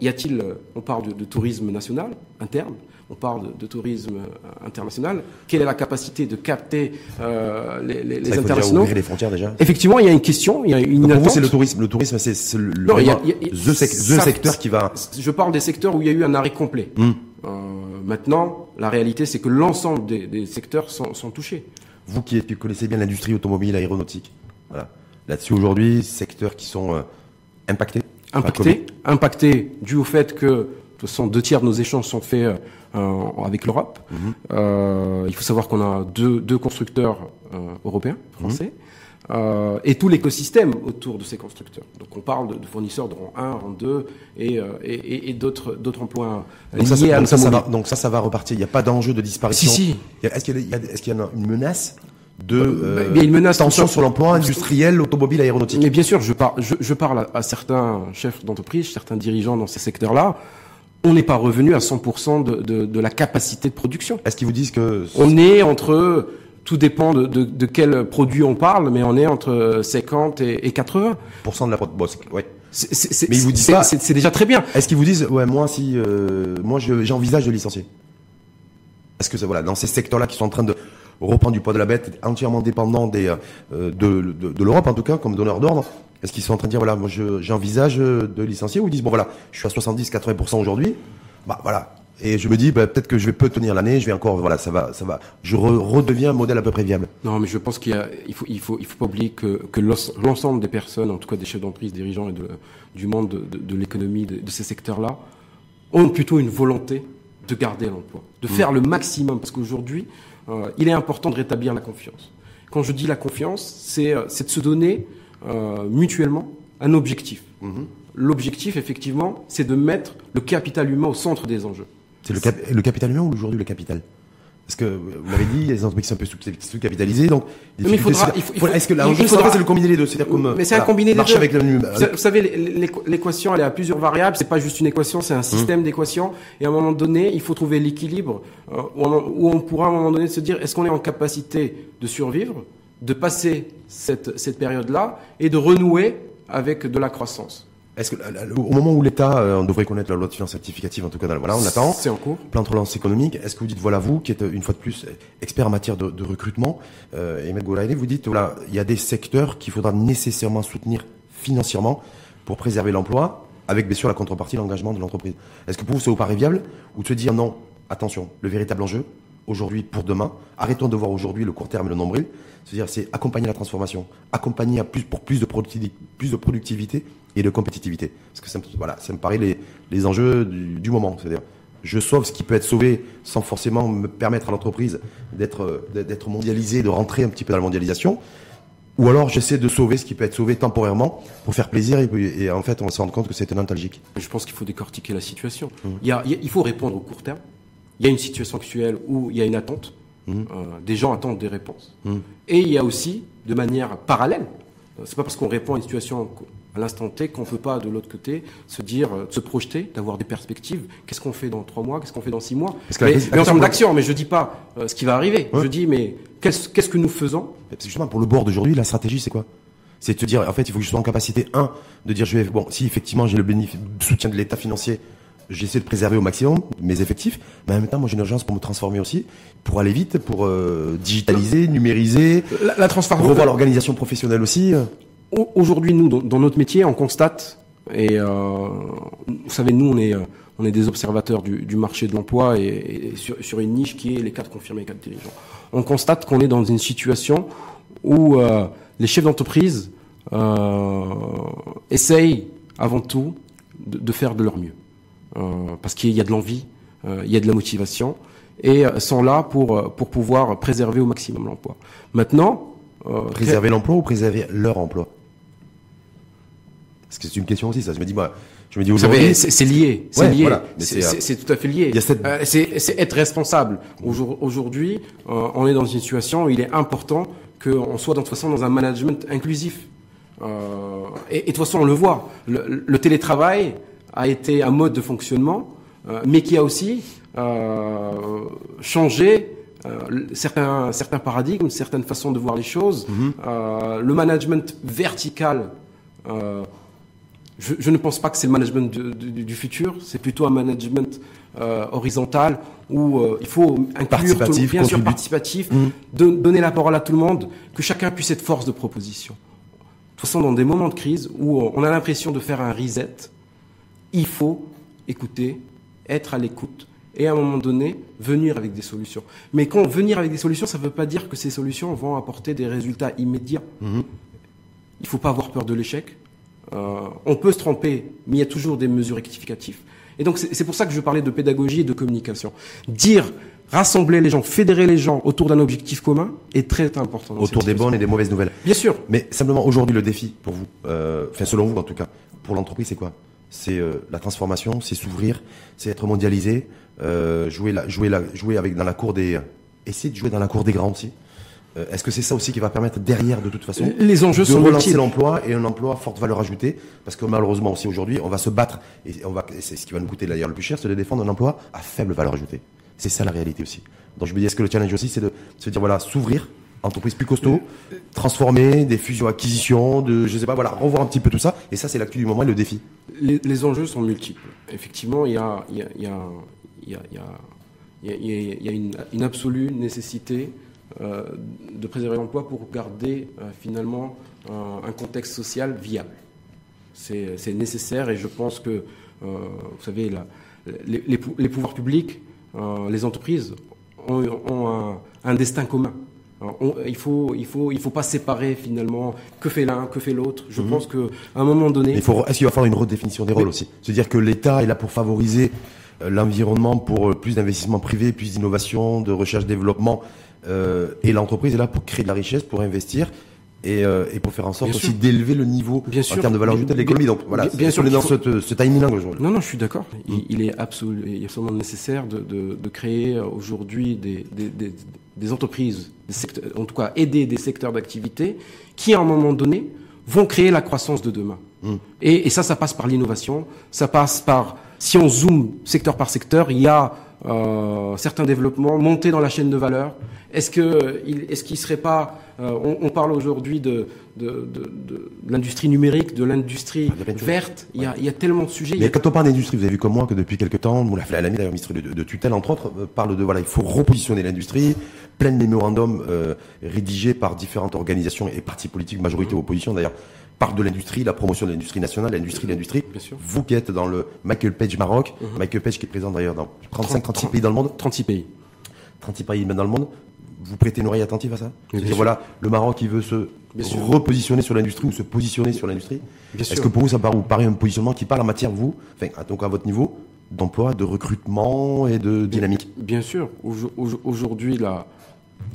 [SPEAKER 2] y a-t-il, euh, on parle de, de tourisme national, interne, on parle de, de tourisme euh, international, quelle est la capacité de capter euh, les, internationaux
[SPEAKER 1] ouvrir les frontières déjà.
[SPEAKER 2] Effectivement, il y a une question, il y a une
[SPEAKER 1] Donc, pour vous, c'est le tourisme. Le tourisme, c'est le, le-
[SPEAKER 2] Non, il y a-
[SPEAKER 1] vraiment
[SPEAKER 2] il y a- il y a-
[SPEAKER 1] the, sec- the
[SPEAKER 2] ça-
[SPEAKER 1] secteur qui va.
[SPEAKER 2] Je parle des secteurs où il y a eu un arrêt complet.
[SPEAKER 1] Hmm.
[SPEAKER 2] Euh, maintenant, la réalité, c'est que l'ensemble des, des secteurs sont, sont touchés.
[SPEAKER 1] Vous qui, connaissez bien l'industrie automobile, aéronautique, voilà. Là-dessus aujourd'hui, secteurs qui sont euh, impactés.
[SPEAKER 2] Impactés, impactés dû au fait que, toute façon, deux tiers de nos échanges sont faits euh, avec l'Europe.
[SPEAKER 1] Mhm.
[SPEAKER 2] Euh, il faut savoir qu'on a deux, deux constructeurs euh, européens,
[SPEAKER 1] Mhm.
[SPEAKER 2] français. et tout l'écosystème autour de ces constructeurs. Donc on parle de, fournisseurs de rang 1, rang 2 et, et, et d'autres d'autres emplois
[SPEAKER 1] donc ça,
[SPEAKER 2] liés à
[SPEAKER 1] donc ça, ça va, donc ça, ça va repartir. Il n'y a pas d'enjeu de disparition.
[SPEAKER 2] Si, si.
[SPEAKER 1] Est-ce qu'il y, a- il y a- est-ce qu'il y a une menace de
[SPEAKER 2] Euh, y a une menace
[SPEAKER 1] tension
[SPEAKER 2] ça.
[SPEAKER 1] sur l'emploi industriel, automobile, aéronautique?
[SPEAKER 2] Mais bien sûr, je, par- je, je parle à, à certains chefs d'entreprise, certains dirigeants dans ces secteurs-là. On n'est pas revenu à 100% de, de, de la capacité de production.
[SPEAKER 1] Est-ce qu'ils vous disent que
[SPEAKER 2] On est entre, tout dépend de, de, de quel produit on parle, mais on est entre 50 et, et 80.
[SPEAKER 1] % de la pro- bon, c'est- ouais.
[SPEAKER 2] C'est-
[SPEAKER 1] Mais ils vous disent pas-
[SPEAKER 2] C'est déjà très bien.
[SPEAKER 1] Est-ce qu'ils vous disent ouais moi si euh, moi je- j'envisage de licencier? Est-ce que ça voilà dans ces secteurs-là qui sont en train de reprendre du poids de la bête, entièrement dépendants des euh, de, de, de l'Europe en tout cas comme donneur d'ordre, est-ce qu'ils sont en train de dire voilà moi je- j'envisage euh, de licencier ou ils disent bon voilà je suis à 70-80% aujourd'hui, bah voilà et je me dis bah, peut-être que je vais peu tenir l'année, je vais encore voilà ça va ça va je re- redeviens un modèle à peu près viable.
[SPEAKER 2] Non, mais je pense qu'il il faut, il faut, il faut pas oublier que, l'ensemble des personnes, en tout cas des chefs d'entreprise, dirigeants et de, du monde de, de, de l'économie, de, de ces secteurs-là, ont plutôt une volonté de garder l'emploi, de faire le maximum, parce qu'aujourd'hui, euh, il est important de rétablir la confiance. Quand je dis la confiance, c'est, euh, c'est de se donner euh, mutuellement un objectif. L'objectif, effectivement, c'est de mettre le capital humain au centre des enjeux.
[SPEAKER 1] C'est le, cap- le capital humain ou aujourd'hui le capital? Parce que vous m'avez dit, il y a des entreprises qui sont un peu sous- sous-capitalisées, donc. des
[SPEAKER 2] Mais il faudra-
[SPEAKER 1] Est-ce que là,
[SPEAKER 2] il
[SPEAKER 1] l'enjeu,
[SPEAKER 2] faudra-
[SPEAKER 1] c'est le combiner les deux? C'est-à-dire comme.
[SPEAKER 2] Mais c'est un combiné des deux.
[SPEAKER 1] avec le.
[SPEAKER 2] Vous vous savez, l'équ- l'équation, elle est à plusieurs variables. C'est pas juste une équation, c'est un système d'équations. Et à un moment donné, il faut trouver l'équilibre euh, où on pourra à un moment donné se dire est-ce qu'on est en capacité de survivre, de passer cette, cette période-là et de renouer avec de la croissance.
[SPEAKER 1] Est-ce que, là, là, au moment où l'État, euh, on devrait connaître la loi de finances rectificative, en tout cas, dans- voilà, on attend.
[SPEAKER 2] C'est en cours.
[SPEAKER 1] Plan de relance économique. Est-ce que vous dites, voilà, vous, qui êtes une fois de plus expert en matière de, de recrutement, euh, Emmanuel Goulaïné, vous dites, voilà, il y a des secteurs qu'il faudra nécessairement soutenir financièrement pour préserver l'emploi, avec bien sûr la contrepartie, l'engagement de l'entreprise. Est-ce que pour vous, ça vous paraît viable ou de se dire, non, attention, le véritable enjeu, aujourd'hui pour demain, arrêtons de voir aujourd'hui le court terme et le nombril, c'est-à-dire c'est accompagner la transformation, accompagner à plus, pour plus de, plus de productivité et de compétitivité. Parce que ça me, voilà, ça me paraît les, les enjeux du, du moment. C'est-à-dire, je sauve ce qui peut être sauvé sans forcément me permettre à l'entreprise d'être, d'être mondialisée, de rentrer un petit peu dans la mondialisation. Ou alors j'essaie de sauver ce qui peut être sauvé temporairement pour faire plaisir et, et en fait on va se rendre compte que c'est un nostalgique.
[SPEAKER 2] Je pense qu'il faut décortiquer la situation. Il y a- il faut répondre au court terme. Il y a une situation actuelle où il y a une attente. Euh, des gens attendent des réponses. Et il y a aussi, de manière parallèle, c'est pas parce qu'on répond à une situation à l'instant T qu'on ne peut pas de l'autre côté se dire, euh, se projeter, d'avoir des perspectives. Qu'est-ce qu'on fait dans trois mois? Qu'est-ce qu'on fait dans six mois? Mais, mais en termes d'action, mais je dis pas euh, ce qui va arriver.
[SPEAKER 1] Ouais.
[SPEAKER 2] Je dis, mais qu'est-ce que nous faisons?
[SPEAKER 1] Parce que justement, pour le board d'aujourd'hui, la stratégie, c'est quoi? C'est de te dire, en fait, il faut que je sois en capacité, un, de dire, je vais, bon, si effectivement j'ai le bénéfice, le soutien de l'État financier, j'essaie de préserver au maximum mes effectifs, mais en même temps, moi j'ai une urgence pour me transformer aussi, pour aller vite, pour euh, digitaliser, numériser,
[SPEAKER 2] La, la transformation.
[SPEAKER 1] revoir l'organisation professionnelle aussi.
[SPEAKER 2] Au- Aujourd'hui, nous, dans, notre métier, on constate, et euh, vous savez, nous, on est, euh, on est des observateurs du, du marché de l'emploi et, et sur, sur une niche qui est les cadres confirmés, les cadres dirigeants. On constate qu'on est dans une situation où euh, les chefs d'entreprise essayent avant tout de, de faire de leur mieux. Euh, parce qu'il y a de l'envie, euh, il y a de la motivation, et euh, sont là pour, pour pouvoir préserver au maximum l'emploi. Maintenant,
[SPEAKER 1] Préserver l'emploi ou préserver leur emploi? Parce que c'est une question aussi, ça. Je me dis, bah, je me dis aujourd'hui.
[SPEAKER 2] c'est lié, c'est
[SPEAKER 1] Ouais,
[SPEAKER 2] lié,
[SPEAKER 1] voilà,
[SPEAKER 2] c'est tout à fait lié.
[SPEAKER 1] il y a cette-
[SPEAKER 2] Euh, c'est être responsable. Aujour- Aujourd'hui, euh, on est dans une situation où il est important qu'on soit de toute façon dans un management inclusif. Euh, et, et de toute façon, on le voit. Le, le télétravail a été un mode de fonctionnement, euh, mais qui a aussi euh, changé euh, certains, certains paradigmes, certaines façons de voir les choses. Euh, le management vertical. Euh, je, je ne pense pas que c'est le management du, futur, c'est plutôt un management horizontal où il faut inclure tout, bien sûr participatif, don- donner la parole à tout le monde, que chacun puisse être force de proposition. De toute façon, dans des moments de crise où on a l'impression de faire un reset, il faut écouter, être à l'écoute et à un moment donné venir avec des solutions. Mais quand venir avec des solutions, ça ne veut pas dire que ces solutions vont apporter des résultats immédiats. Il faut pas avoir peur de l'échec. Euh, on peut se tromper, mais il y a toujours des mesures rectificatives. Et donc c'est c'est pour ça que je parlais de pédagogie et de communication. Dire rassembler les gens, fédérer les gens autour d'un objectif commun est très important.
[SPEAKER 1] Autour des bonnes et des mauvaises nouvelles.
[SPEAKER 2] Bien sûr.
[SPEAKER 1] Mais simplement aujourd'hui le défi pour vous, euh, enfin selon vous en tout cas, pour l'entreprise c'est quoi? C'est euh, la transformation, c'est s'ouvrir, c'est être mondialisé, euh, jouer la, jouer la, jouer avec dans la cour des, essayer de jouer dans la cour des grands aussi. Euh, Est-ce que c'est ça aussi qui va permettre derrière, de toute façon,
[SPEAKER 2] Les enjeux
[SPEAKER 1] de
[SPEAKER 2] sont
[SPEAKER 1] relancer l'emploi et un emploi à forte valeur ajoutée? Parce que malheureusement aussi aujourd'hui, on va se battre et on va, et c'est ce qui va nous coûter d'ailleurs le plus cher, c'est de défendre un emploi à faible valeur ajoutée. C'est ça la réalité aussi. Donc je me dis, est-ce que le challenge aussi, c'est de se dire voilà, s'ouvrir, entreprise plus costaud, transformer, des fusions, acquisitions, de, je sais pas, voilà, revoir un petit peu tout ça. Et ça, c'est l'actu du moment et le défi.
[SPEAKER 2] Les, enjeux sont multiples. Effectivement, il y a, une, absolue nécessité euh, de préserver l'emploi pour garder euh, finalement un, un contexte social viable. C'est nécessaire et je pense que, euh, vous savez, les, les pou- les pouvoirs publics, euh, les entreprises ont, un destin commun. On- il faut, il faut, il faut pas séparer finalement que fait l'un, que fait l'autre? Je pense que à un moment donné,
[SPEAKER 1] Mais il faut, est-ce qu'il va falloir une redéfinition des rôles aussi? Se dire que l'État est là pour favoriser euh, l'environnement, pour euh, plus d'investissement privé, plus d'innovation, de recherche-développement, euh, et l'entreprise est là pour créer de la richesse, pour investir. Et, euh, et pour faire en sorte
[SPEAKER 2] Bien
[SPEAKER 1] aussi d'élever le niveau
[SPEAKER 2] Bien
[SPEAKER 1] en
[SPEAKER 2] sûr.
[SPEAKER 1] termes de valeur ajoutée de l'économie. Donc voilà,
[SPEAKER 2] Bien- sûr
[SPEAKER 1] qu'on est dans
[SPEAKER 2] faut-
[SPEAKER 1] ce, ce timing-là aujourd'hui.
[SPEAKER 2] Non, non, je suis d'accord. Il, il est absolu, il est absolument nécessaire de, de, de créer euh, aujourd'hui des, des, des, des entreprises, des secteurs, en tout cas aider des secteurs d'activité qui, à un moment donné, vont créer la croissance de demain. Et, et ça, ça passe par l'innovation. Ça passe par, si on zoome secteur par secteur, il y a euh, certains développements montés dans la chaîne de valeur. Est-ce que, il- est-ce qu'il serait pas, euh, on, on parle aujourd'hui de, de, de, de l'industrie numérique, de l'industrie
[SPEAKER 1] Il y a plein de choses.
[SPEAKER 2] verte. Il y a, il y a tellement de sujets.
[SPEAKER 1] Mais
[SPEAKER 2] a-
[SPEAKER 1] quand on parle d'industrie, vous avez vu comme moi que depuis quelques temps, mon la l'ami d'ailleurs, ministre de, tutelle entre autres, euh, parle de voilà, il faut repositionner l'industrie, plein de mémorandums euh, rédigés par différentes organisations et partis politiques, majorité ou opposition d'ailleurs, parlent de l'industrie, la promotion de l'industrie nationale, l'industrie, l'industrie.
[SPEAKER 2] Bien sûr.
[SPEAKER 1] Vous qui êtes dans le Michael Page Maroc, Michael Page qui est présent d'ailleurs dans 35, 36 pays dans le monde,
[SPEAKER 2] 36 pays.
[SPEAKER 1] 36 pays dans le monde, vous prêtez une oreille attentive à ça?
[SPEAKER 2] Mais
[SPEAKER 1] C'est
[SPEAKER 2] bien
[SPEAKER 1] dire
[SPEAKER 2] sûr.
[SPEAKER 1] voilà, le Maroc qui veut se
[SPEAKER 2] Bien sûr.
[SPEAKER 1] repositionner sur l'industrie ou se positionner sur l'industrie. Est-ce que pour vous ça paraît, vous paraît un positionnement qui parle en matière vous, enfin donc à votre niveau, d'emploi, de recrutement et de dynamique
[SPEAKER 2] Bien sûr. Aujo- aujo- Aujourd'hui, là,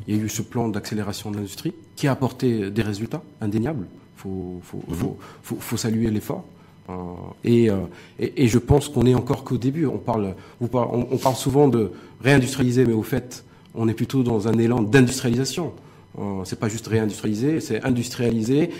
[SPEAKER 2] il y a eu ce plan d'accélération de l'industrie qui a apporté des résultats indéniables. Faut, faut, saluer l'effort. Euh, et, euh, et, je pense qu'on est encore qu'au début. On parle, on, parle souvent de réindustrialiser, mais au fait, on est plutôt dans un élan d'industrialisation. Euh, c'est pas juste réindustrialiser, c'est industrialiser,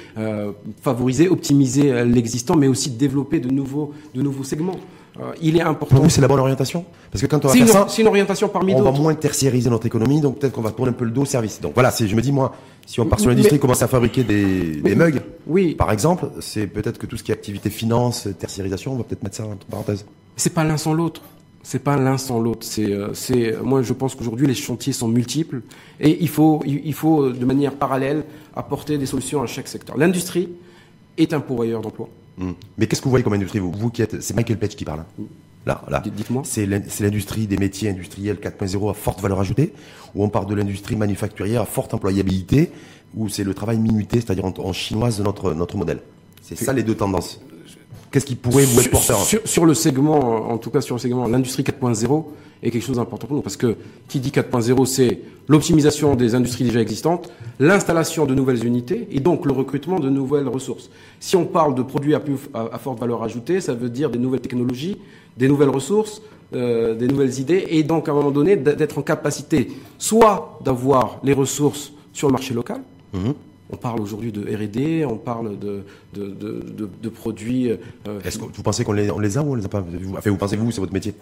[SPEAKER 2] favoriser, optimiser l'existant, mais aussi développer de nouveaux, de nouveaux segments. Euh, il est important.
[SPEAKER 1] Pour vous c'est la bonne orientation Parce que quand on va faire
[SPEAKER 2] une,
[SPEAKER 1] ça,
[SPEAKER 2] c'est une orientation parmi
[SPEAKER 1] on va
[SPEAKER 2] d'autres.
[SPEAKER 1] moins tertiariser notre économie, donc peut-être qu'on va tourner un peu le dos au service. Donc voilà, je me dis moi, si on part sur l'industrie, commence à fabriquer des, des mugs,
[SPEAKER 2] Oui,
[SPEAKER 1] par exemple, c'est peut-être que tout ce qui est activité finance, tertiarisation, on va peut-être mettre ça entre parenthèses.
[SPEAKER 2] c'est pas l'un sans l'autre. C'est pas l'un sans l'autre. C'est, euh, c'est, moi, je pense qu'aujourd'hui, les chantiers sont multiples et il faut, il faut, de manière parallèle, apporter des solutions à chaque secteur. L'industrie est un pourvoyeur d'emplois.
[SPEAKER 1] Hmm. Mais qu'est-ce que vous voyez comme industrie, vous, vous qui êtes, c'est Michael Page qui parle. hein. Là, là.
[SPEAKER 2] Dites- dites-moi.
[SPEAKER 1] C'est l'in- c'est l'industrie des métiers industriels 4.0 à forte valeur ajoutée, ou on parle de l'industrie manufacturière à forte employabilité, ou c'est le travail minuté, c'est-à-dire en, en chinoise de notre, notre modèle. C'est ça les deux tendances. Qu'est-ce qui pourrait vous être
[SPEAKER 2] Sur-
[SPEAKER 1] porteur
[SPEAKER 2] sur, sur le segment, en tout cas sur le segment, l'industrie 4.0 est quelque chose d'important pour nous parce que qui dit 4.0, c'est l'optimisation des industries déjà existantes, l'installation de nouvelles unités et donc le recrutement de nouvelles ressources. Si on parle de produits à, plus, à, à forte valeur ajoutée, ça veut dire des nouvelles technologies, des nouvelles ressources, euh, des nouvelles idées et donc à un moment donné d'être en capacité soit d'avoir les ressources sur le marché local,
[SPEAKER 1] Mhm.
[SPEAKER 2] On parle aujourd'hui de R&D, on parle de, de, de, de, de produits. euh,
[SPEAKER 1] Est-ce que vous pensez qu'on les, on les a ou on les a pas? Enfin, vous pensez vous, c'est votre métier?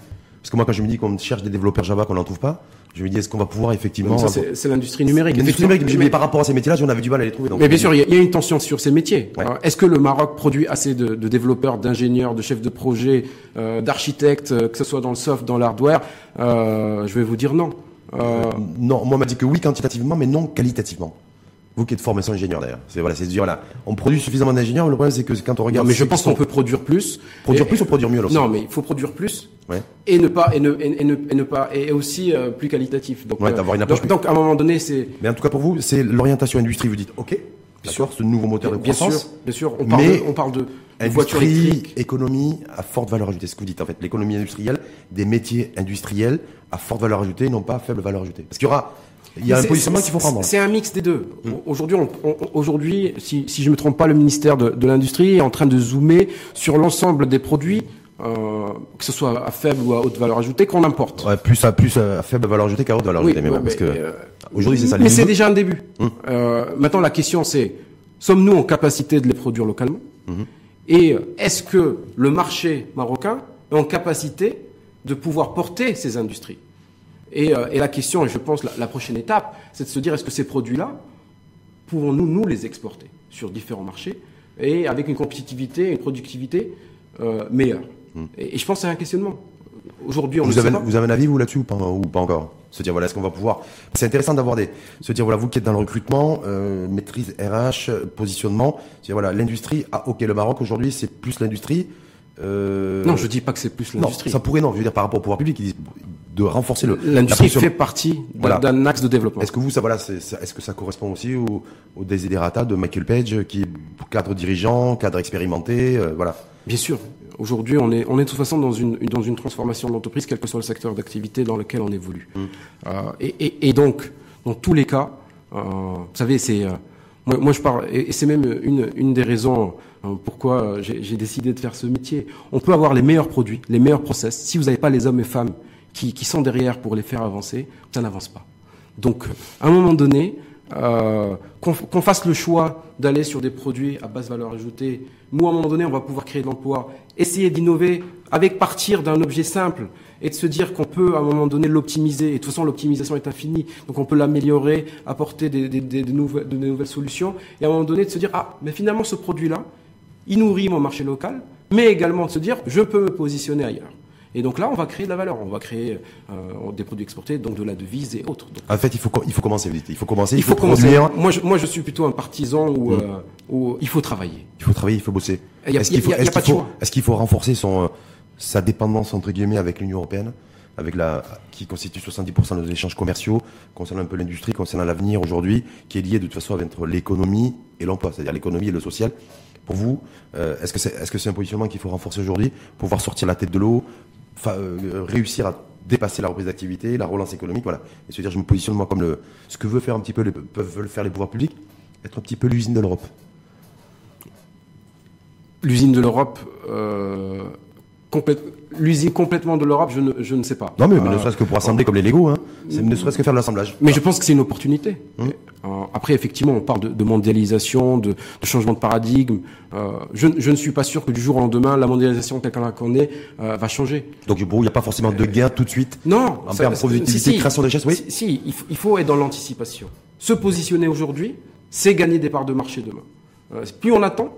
[SPEAKER 1] Parce que moi, quand je me dis qu'on cherche des développeurs Java, qu'on n'en trouve pas, je me dis est-ce qu'on va pouvoir effectivement.
[SPEAKER 2] c'est l'industrie numérique.
[SPEAKER 1] L'industrie
[SPEAKER 2] effectivement.
[SPEAKER 1] numérique, mais par rapport à ces métiers-là, on avait du mal à les trouver. donc-
[SPEAKER 2] Mais bien sûr, il y, a- il y a une tension sur ces métiers.
[SPEAKER 1] Ouais.
[SPEAKER 2] Est-ce que le Maroc produit assez de, de développeurs, d'ingénieurs, de chefs de projet, euh, d'architectes, euh, que ce soit dans le soft, dans l'hardware? Je vais vous dire non. Euh,
[SPEAKER 1] Non, moi on m'a dit que oui quantitativement, mais non qualitativement. Vous qui êtes formation ingénieur d'ailleurs, c'est voilà, c'est de dire voilà, on produit suffisamment d'ingénieurs, mais le problème c'est que quand on
[SPEAKER 2] non,
[SPEAKER 1] regarde,
[SPEAKER 2] mais je pense qu'on peut produire plus.
[SPEAKER 1] produire
[SPEAKER 2] Et-
[SPEAKER 1] plus ou produire mieux alors
[SPEAKER 2] Non, mais il faut produire plus.
[SPEAKER 1] Ouais.
[SPEAKER 2] Et ne pas et ne et, et ne, et ne pas et aussi euh, plus qualitatif. Donc,
[SPEAKER 1] Ouais,
[SPEAKER 2] euh,
[SPEAKER 1] d'avoir une approche
[SPEAKER 2] donc, donc, à un moment donné, c'est
[SPEAKER 1] Mais en tout cas pour vous, c'est l'orientation industrie. Vous dites ok, d'accord, ce nouveau moteur de
[SPEAKER 2] Bien
[SPEAKER 1] croissance.
[SPEAKER 2] sûr, bien sûr. On parle,
[SPEAKER 1] Mais
[SPEAKER 2] de, on parle de,
[SPEAKER 1] Industrie, économie à forte valeur ajoutée. Ce que vous dites en fait, l'économie industrielle, des métiers industriels à forte valeur ajoutée, non pas à faible valeur ajoutée. Parce qu'il y aura, il y a un
[SPEAKER 2] C'est-
[SPEAKER 1] positionnement
[SPEAKER 2] c'est-
[SPEAKER 1] qu'il faut prendre.
[SPEAKER 2] C'est un mix des deux. Aujourd'hui, si, si je me trompe pas, le ministère de, de l'Industrie est en train de zoomer sur l'ensemble des produits, euh, que ce soit à faible ou à haute valeur ajoutée, qu'on importe.
[SPEAKER 1] Ouais, plus à plus à faible valeur ajoutée qu'à haute valeur
[SPEAKER 2] Oui,
[SPEAKER 1] ajoutée. Mais bon, parce que
[SPEAKER 2] euh,
[SPEAKER 1] aujourd'hui c'est ça.
[SPEAKER 2] Mais c'est déjà un début.
[SPEAKER 1] Hum.
[SPEAKER 2] Euh, maintenant, la question c'est sommes-nous en capacité de les produire localement
[SPEAKER 1] Mhm.
[SPEAKER 2] Et est-ce que le marché marocain est en capacité de pouvoir porter ces industries? Et, euh, et la question, et je pense la, la prochaine étape, c'est de se dire est-ce que ces produits-là pouvons-nous nous les exporter sur différents marchés et avec une compétitivité, une productivité euh, meilleure et, et je pense que c'est un questionnement. Aujourd'hui, on
[SPEAKER 1] Vous avez, vous avez un avis vous là-dessus ou pas, ou pas encore? Se dire voilà, est-ce qu'on va pouvoir C'est intéressant d'avoir des. Se dire voilà, vous qui êtes dans le recrutement, euh, maîtrise RH, positionnement. Se dire voilà, l'industrie. Ah ok, le Maroc aujourd'hui c'est plus l'industrie. Euh,
[SPEAKER 2] Non, je dis pas que c'est plus l'industrie.
[SPEAKER 1] ça pourrait non. Je veux dire par rapport au pouvoir public, ils disent de renforcer le.
[SPEAKER 2] L'industrie fait partie d'un
[SPEAKER 1] Voilà.
[SPEAKER 2] d'un axe de développement.
[SPEAKER 1] Est-ce que vous ça voilà, c'est- ça- est-ce que ça correspond aussi au, au desiderata de Michael Page qui est cadre dirigeant, cadre expérimenté, euh, voilà.
[SPEAKER 2] Bien sûr. Aujourd'hui, on est, on est de toute façon dans une, dans une transformation de l'entreprise, quel que soit le secteur d'activité dans lequel on évolue. Euh, et, et, et donc, dans tous les cas, euh, vous savez, c'est, moi, moi je parle, et, c'est même une, une des raisons pourquoi j'ai j'ai décidé de faire ce métier. On peut avoir les meilleurs produits, les meilleurs process. Si vous n'avez pas les hommes et femmes qui, sont derrière pour les faire avancer, ça n'avance pas. Donc, à un moment donné, euh, qu'on fasse le choix d'aller sur des produits à basse valeur ajoutée, nous, à un moment donné, on va pouvoir créer de l'emploi, essayer d'innover avec partir d'un objet simple et de se dire qu'on peut, à un moment donné, l'optimiser. Et de toute façon, l'optimisation est infinie. Donc, on peut l'améliorer, apporter des, des, des, des nouvelles, de nouvelles solutions. Et à un moment donné, de se dire, ah, mais finalement, ce produit-là, il nourrit mon marché local, mais également de se dire, je peux me positionner ailleurs. Et donc là, on va créer de la valeur. On va créer euh, des produits exportés, donc de la devise et autres. Donc,
[SPEAKER 1] En fait, il faut il faut commencer. vous dites. Il faut commencer.
[SPEAKER 2] il faut, commencer. Moi je, moi, je suis plutôt un partisan où,
[SPEAKER 1] Mm.
[SPEAKER 2] euh, où il faut travailler.
[SPEAKER 1] Il faut travailler, il faut bosser. Est-ce qu'il faut,
[SPEAKER 2] de
[SPEAKER 1] faut, faut renforcer son, euh, sa dépendance entre guillemets avec l'Union européenne, avec la, qui constitue 70% de nos échanges commerciaux, concernant un peu l'industrie, concernant l'avenir aujourd'hui, qui est lié de toute façon entre l'économie et l'emploi, c'est-à-dire l'économie et le social. Pour vous, euh, est-ce que c'est, est-ce que c'est un positionnement qu'il faut renforcer aujourd'hui, pour pouvoir sortir la tête de l'eau, réussir à dépasser la reprise d'activité, la relance économique, voilà, et se dire je me positionne moi comme le, ce que veut faire un petit peu les, peuvent faire les pouvoirs publics, être un petit peu l'usine de l'Europe.
[SPEAKER 2] L'usine de l'Europe, euh, complète- l'usine complètement de l'Europe, je ne, je ne sais pas.
[SPEAKER 1] Non mais, mais
[SPEAKER 2] Euh,
[SPEAKER 1] ne serait-ce que pour assembler comme les Lego, hein. C'est ne serait-ce que faire de l'assemblage.
[SPEAKER 2] Mais je pense que c'est une opportunité.
[SPEAKER 1] Hum.
[SPEAKER 2] Euh, après, effectivement, on parle de, de mondialisation, de, de changement de paradigme. Euh, je, je ne suis pas sûr que du jour au lendemain, la mondialisation telle qu'on la connaît euh, va changer.
[SPEAKER 1] Donc vous, il n'y a pas forcément de gain tout de suite.
[SPEAKER 2] Non.
[SPEAKER 1] En termes de productivité,
[SPEAKER 2] si,
[SPEAKER 1] création de richesse, oui.
[SPEAKER 2] Si, si, il, faut, il faut être dans l'anticipation. Se positionner aujourd'hui, c'est gagner des parts de marché demain. Euh, plus on attend,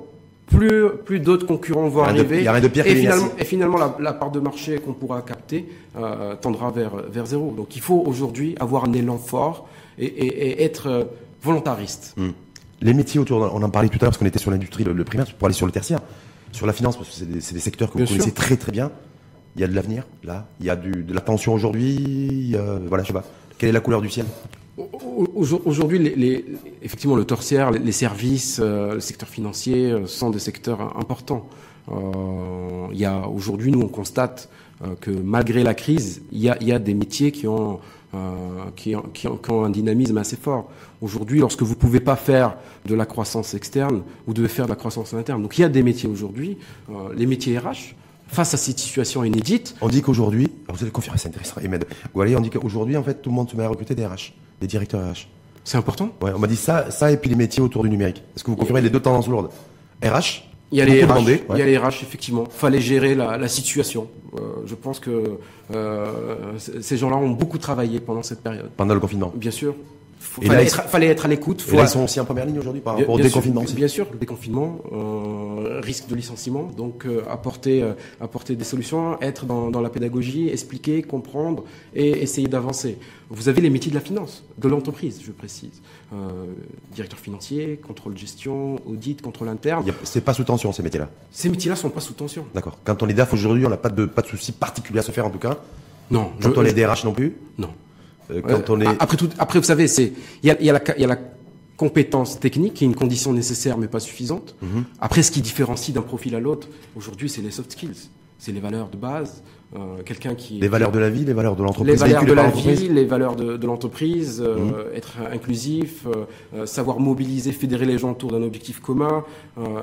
[SPEAKER 2] plus, plus d'autres concurrents vont arriver.
[SPEAKER 1] il y a rien de pire que
[SPEAKER 2] et finalement, et finalement, la, la part de marché qu'on pourra capter euh, tendra vers, vers zéro. Donc il faut aujourd'hui avoir un élan fort et, et- et être euh, volontariste.
[SPEAKER 1] Les métiers autour, on en parlait tout à l'heure parce qu'on était sur l'industrie, le, le primaire, pour aller sur le tertiaire, sur la finance, parce que c'est des, secteurs que
[SPEAKER 2] Bien
[SPEAKER 1] vous connaissez très très bien. Il y a de l'avenir, là. Il y a du, de la tension aujourd'hui. Voilà, je sais pas. Quelle est la couleur du ciel?
[SPEAKER 2] Aujourd'hui, effectivement, le tertiaire, les, services, euh, le secteur financier euh, sont des secteurs im- importants. Euh, aujourd'hui, nous, on constate euh, que malgré la crise, il y a, des métiers qui ont, qui, qui, ont, un dynamisme assez fort. Aujourd'hui, lorsque vous pouvez pas faire de la croissance externe, vous devez faire de la croissance interne. Donc, il y a des métiers aujourd'hui, les métiers RH, face à cette situation inédite,
[SPEAKER 1] On dit qu'aujourd'hui, vous allez confirmer, c'est intéressant, Ahmed. Goualier, on dit qu'aujourd'hui, en fait, tout le monde se met à recruter des RH, des directeurs RH.
[SPEAKER 2] c'est important?
[SPEAKER 1] Ouais, on m'a dit ça, ça et puis les métiers autour du numérique. Est-ce que vous confirmez les deux tendances lourdes? RH
[SPEAKER 2] Il y a les RH,
[SPEAKER 1] demandé,
[SPEAKER 2] il y a les RH effectivement. Fallait gérer la, la situation. Euh, je pense que euh, ces gens-là ont beaucoup travaillé pendant cette période.
[SPEAKER 1] pendant le confinement.
[SPEAKER 2] Bien sûr. Faut- fallait,
[SPEAKER 1] là,
[SPEAKER 2] être, fallait être à l'écoute. Faut-
[SPEAKER 1] ils sont aussi en première ligne aujourd'hui par rapport au
[SPEAKER 2] bien
[SPEAKER 1] déconfinement.
[SPEAKER 2] Bien sûr, déconfinement, euh, risque de licenciement, donc euh, apporter, euh, apporter des solutions, être dans, dans la pédagogie, expliquer, comprendre et essayer d'avancer. Vous avez les métiers de la finance, de l'entreprise, je précise. Euh, directeur financier, contrôle de gestion, audit, contrôle interne.
[SPEAKER 1] C'est pas sous tension ces métiers-là.
[SPEAKER 2] Ces métiers-là sont pas sous tension.
[SPEAKER 1] D'accord. Quand on est DAF aujourd'hui, on n'a pas de, pas de souci particulier à se faire en tout cas.
[SPEAKER 2] Non,
[SPEAKER 1] Quand
[SPEAKER 2] je-
[SPEAKER 1] on est DRH non plus.
[SPEAKER 2] non.
[SPEAKER 1] Euh, quand on est.
[SPEAKER 2] Après tout, après vous savez, c'est il y a, il y a la, il y a la, compétences techniques, qui est une condition nécessaire mais pas suffisante.
[SPEAKER 1] Mhm.
[SPEAKER 2] Après, ce qui différencie d'un profil à l'autre, aujourd'hui, c'est les soft skills, c'est les valeurs de base. Euh, quelqu'un qui
[SPEAKER 1] les valeurs de la vie, les valeurs de
[SPEAKER 2] les
[SPEAKER 1] l'entreprise,
[SPEAKER 2] valeurs de la vie, les valeurs de, de l'entreprise, euh,
[SPEAKER 1] Mhm.
[SPEAKER 2] être inclusif, euh, savoir mobiliser, fédérer les gens autour d'un objectif commun.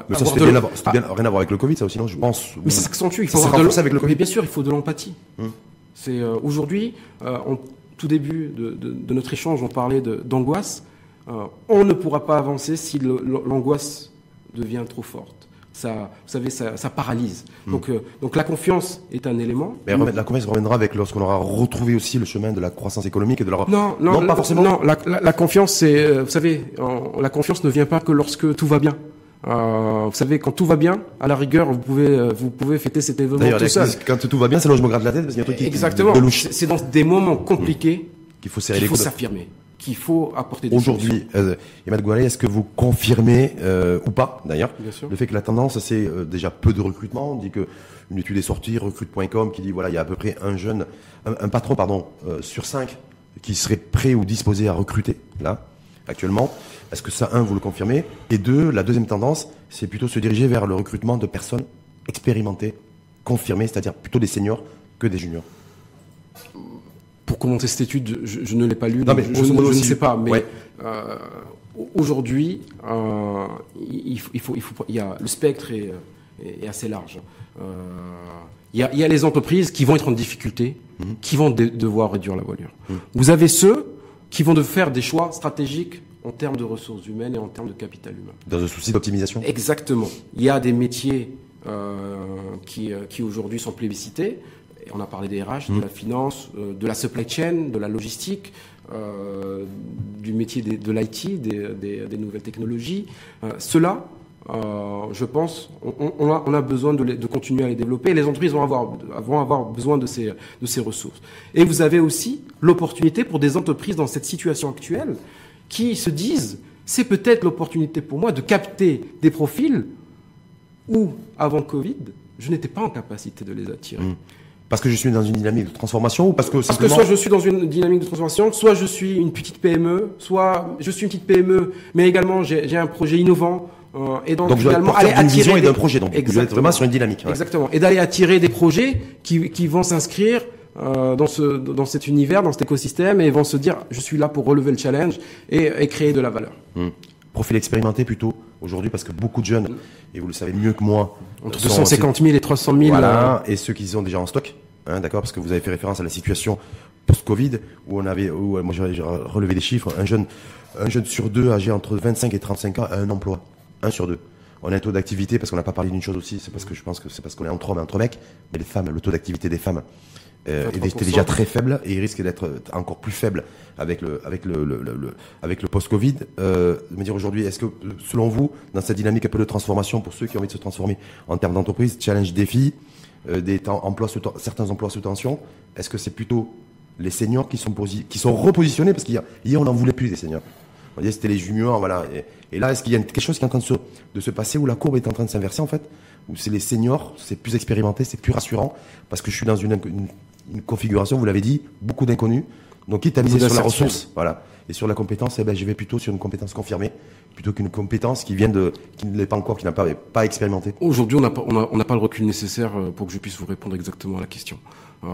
[SPEAKER 1] Mais ça, c'était
[SPEAKER 2] de
[SPEAKER 1] bien,
[SPEAKER 2] Ah,
[SPEAKER 1] bien- rien à voir avec le Covid, ça aussi, non Je pense.
[SPEAKER 2] mais ça s'accentue. Il
[SPEAKER 1] Ça
[SPEAKER 2] faut
[SPEAKER 1] s'est
[SPEAKER 2] avoir de
[SPEAKER 1] avec le Covid.
[SPEAKER 2] Mais bien sûr, il faut de l'empathie.
[SPEAKER 1] Hum.
[SPEAKER 2] C'est aujourd'hui, en tout début de, de- de notre échange, on parlait d'angoisse. Euh, on ne pourra pas avancer si l'angoisse devient trop forte. Ça, vous savez, ça, ça paralyse. Donc, euh, donc la confiance est un élément.
[SPEAKER 1] Mais la confiance reviendra avec lorsqu'on aura retrouvé aussi le chemin de la croissance économique et de la.
[SPEAKER 2] Non, non,
[SPEAKER 1] Non, pas
[SPEAKER 2] la-
[SPEAKER 1] forcément.
[SPEAKER 2] Non, la, la- la confiance, c'est, euh, vous savez, en- la confiance ne vient pas que lorsque tout va bien. Euh, vous savez, quand tout va bien, à la rigueur, vous pouvez, euh, vous pouvez fêter cet événement tout seul.
[SPEAKER 1] quand tout va bien, c'est là où je me gratte la tête parce qu'il y a un truc qui
[SPEAKER 2] Exactement. C'est dans des moments compliqués
[SPEAKER 1] qu'il faut serrer
[SPEAKER 2] qu'il faut s'affirmer, qu'il faut apporter des.
[SPEAKER 1] Aujourd'hui, euh, Emad Goualé, est-ce que vous confirmez euh, ou pas d'ailleurs
[SPEAKER 2] Bien sûr.
[SPEAKER 1] le fait que la tendance c'est euh, déjà peu de recrutement On dit que une étude est sortie, recrute.com, qui dit voilà il y a à peu près un jeune, un, un patron pardon euh, sur cinq qui serait prêt ou disposé à recruter là actuellement. Est-ce que ça un vous le confirmez Et deux, la deuxième tendance c'est plutôt se diriger vers le recrutement de personnes expérimentées, confirmées, c'est-à-dire plutôt des seniors que des juniors.
[SPEAKER 2] Pour commenter cette étude, je, je ne l'ai pas lu,
[SPEAKER 1] Non, mais
[SPEAKER 2] je, ne- je sais pas. Mais
[SPEAKER 1] Ouais.
[SPEAKER 2] euh, aujourd'hui, euh, il, faut, il, faut, il, faut, il y a le spectre est, est- est assez large. Euh, il, y a, il y a les entreprises qui vont être en difficulté,
[SPEAKER 1] Mhm.
[SPEAKER 2] qui vont de- devoir réduire la voilure. Vous avez ceux qui vont de faire des choix stratégiques en termes de ressources humaines et en termes de capital humain.
[SPEAKER 1] Dans un souci d'optimisation
[SPEAKER 2] Exactement. Il y a des métiers euh, qui, euh, qui aujourd'hui sont plébiscités. Et on a parlé des RH,
[SPEAKER 1] Mmh.
[SPEAKER 2] de la finance, euh, de la supply chain, de la logistique, euh, du métier de l'IT, des, des- des nouvelles technologies. Cela, euh, je pense, on, on a, on a besoin de, les- de continuer à les développer. Et les entreprises vont avoir, vont avoir besoin de ces, de ces ressources. Et vous avez aussi l'opportunité pour des entreprises dans cette situation actuelle qui se disent, c'est peut-être l'opportunité pour moi de capter des profils où, avant Covid, je n'étais pas en capacité de les attirer.
[SPEAKER 1] Mmh. Parce que je suis dans une dynamique de transformation ou parce que
[SPEAKER 2] Parce que
[SPEAKER 1] simplement
[SPEAKER 2] soit je suis dans une dynamique de transformation, soit je suis une petite PME, soit je suis une petite PME, mais également j'ai un projet innovant. euh, et donc,
[SPEAKER 1] donc
[SPEAKER 2] finalement, aller
[SPEAKER 1] d'une vision
[SPEAKER 2] attirer
[SPEAKER 1] et
[SPEAKER 2] des-
[SPEAKER 1] d'un projet donc vous êtes
[SPEAKER 2] Exactement.
[SPEAKER 1] vraiment sur une dynamique. ouais.
[SPEAKER 2] Exactement. Et d'aller attirer des projets qui, qui vont s'inscrire euh, dans, ce, dans cet univers, dans cet écosystème, et vont se dire, je suis là pour relever le challenge et, et créer de la valeur.
[SPEAKER 1] Mmh. Profil expérimenté plutôt aujourd'hui parce que beaucoup de jeunes et vous le savez mieux que moi
[SPEAKER 2] Entre
[SPEAKER 1] sont-
[SPEAKER 2] 250 000 et 300 000.
[SPEAKER 1] Voilà, et ceux qui sont déjà en stock, hein, d'accord, parce que vous avez fait référence à la situation post-Covid où on avait, où euh, moi j'ai j'ai relevé des chiffres, un jeune, un jeune sur deux âgé entre 25 et 35 ans a un emploi, un sur deux. On a un taux d'activité parce qu'on n'a pas parlé d'une chose aussi, c'est parce que je pense que c'est parce qu'on est entre hommes et entre mecs, mais les femmes, le taux d'activité des femmes euh,
[SPEAKER 2] 23%.
[SPEAKER 1] était déjà très faible et il risque d'être encore plus faible avec le avec le, le- le- le- avec le post-Covid. Euh, de me dire aujourd'hui, est-ce que euh, selon vous, dans cette dynamique un peu de transformation pour ceux qui ont envie de se transformer en termes d'entreprise, challenge, défi, euh, des temps, emplois sous certains emplois sous tension, est-ce que c'est plutôt les seniors qui sont qui sont repositionnés? Parce qu'hier hier on n'en voulait plus des seniors. On disait c'était les juniors, voilà. Et, et là, est-ce qu'il y a quelque chose qui est en train de se, de se passer où la courbe est en train de s'inverser en fait, où c'est les seniors, c'est plus expérimenté, c'est plus rassurant parce que je suis dans une, une, une configuration, vous l'avez dit, beaucoup d'inconnus. Donc quitte à miser sur la ressource, voilà, et sur la compétence, eh ben je vais plutôt sur une compétence confirmée plutôt qu'une compétence qui vient de, qui ne l'est pas encore, qui n'a pas pas expérimenté.
[SPEAKER 2] Aujourd'hui, on n'a pas, on a- on pas le recul nécessaire euh, pour que je puisse vous répondre exactement à la question. Euh,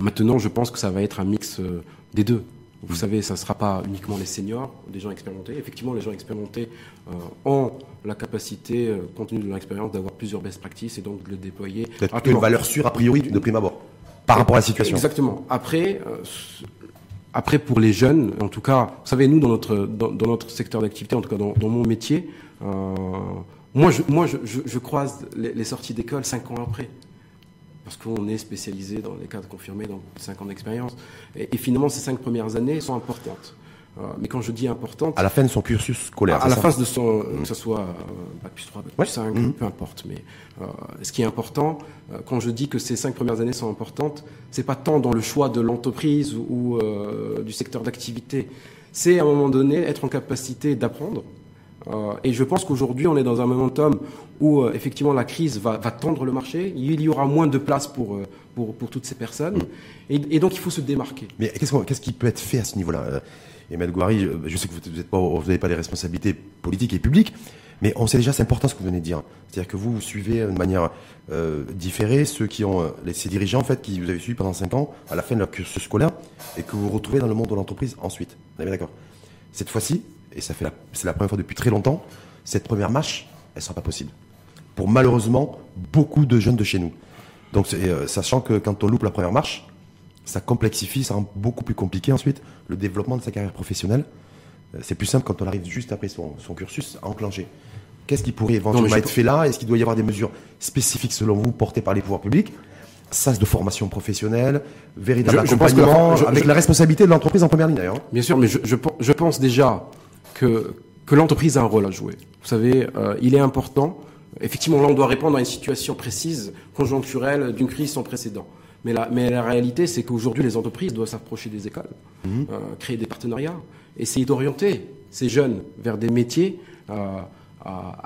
[SPEAKER 2] maintenant, je pense que ça va être un mix euh, des deux. Vous savez, ça ne sera pas uniquement les seniors, des gens expérimentés. Effectivement, les gens expérimentés euh, ont la capacité, compte tenu de leur expérience, d'avoir plusieurs best practices et donc de le déployer.
[SPEAKER 1] Peut-être une valeur sûre a priori de prime abord, par rapport à la situation.
[SPEAKER 2] Exactement. Après, euh, après pour les jeunes, en tout cas, vous savez, nous dans notre dans, notre secteur d'activité, en tout cas dans, mon métier, euh, moi je moi je, croise les, sorties d'école cinq ans après. Parce qu'on est spécialisé dans les cadres confirmés, dans 5 ans d'expérience. Et, et finalement, ces cinq premières années sont importantes. Euh, mais quand je dis importantes,
[SPEAKER 1] À la fin de son cursus scolaire.
[SPEAKER 2] à, la fin de son, que ce soit euh, bac plus 3, bac plus
[SPEAKER 1] Ouais.
[SPEAKER 2] 5,
[SPEAKER 1] Mhm.
[SPEAKER 2] peu importe. Mais euh, ce qui est important, euh, quand je dis que ces cinq premières années sont importantes, c'est pas tant dans le choix de l'entreprise ou, ou, euh, du secteur d'activité. C'est à un moment donné être en capacité d'apprendre. Euh, et je pense qu'aujourd'hui, on est dans un momentum où euh, effectivement la crise va, va tendre le marché. Il y aura moins de place pour, euh, pour, pour toutes ces personnes. Et, et donc, il faut se démarquer.
[SPEAKER 1] Mais qu'est-ce, qui peut être fait à ce niveau-là? Euh, et Maître Gouari, je sais que vous n'avez pas, les responsabilités politiques et publiques, mais on sait déjà, c'est important ce que vous venez de dire. C'est-à-dire que vous, suivez de manière euh, différée ceux qui ont, euh, ces dirigeants en fait, qui vous avez suivi pendant 5 ans, à la fin de leur cursus scolaire, et que vous retrouvez dans le monde de l'entreprise ensuite. Vous bien d'accord Cette fois-ci, et c'est la première fois depuis très longtemps, cette première marche, elle sera pas possible. Pour malheureusement beaucoup de jeunes de chez nous. Donc, euh, sachant que quand on loupe la première marche, ça complexifie, ça rend beaucoup plus compliqué ensuite le développement de sa carrière professionnelle. Euh, c'est plus simple quand on arrive juste après son, cursus à enclencher. Qu'est-ce qui pourrait éventuellement être fait là? Est-ce qu'il doit y avoir des mesures spécifiques selon vous portées par les pouvoirs publics? Sas de formation professionnelle, véritable accompagnement, avec la responsabilité de l'entreprise en première ligne d'ailleurs.
[SPEAKER 2] Bien sûr, mais je, pense déjà que, que l'entreprise a un rôle à jouer. Vous savez, euh, il est important. Effectivement, là, on doit répondre à une situation précise, conjoncturelle, d'une crise sans précédent. Mais la, mais la réalité, c'est qu'aujourd'hui, les entreprises doivent s'approcher des écoles, mhm. euh, créer des partenariats, essayer d'orienter ces jeunes vers des métiers euh,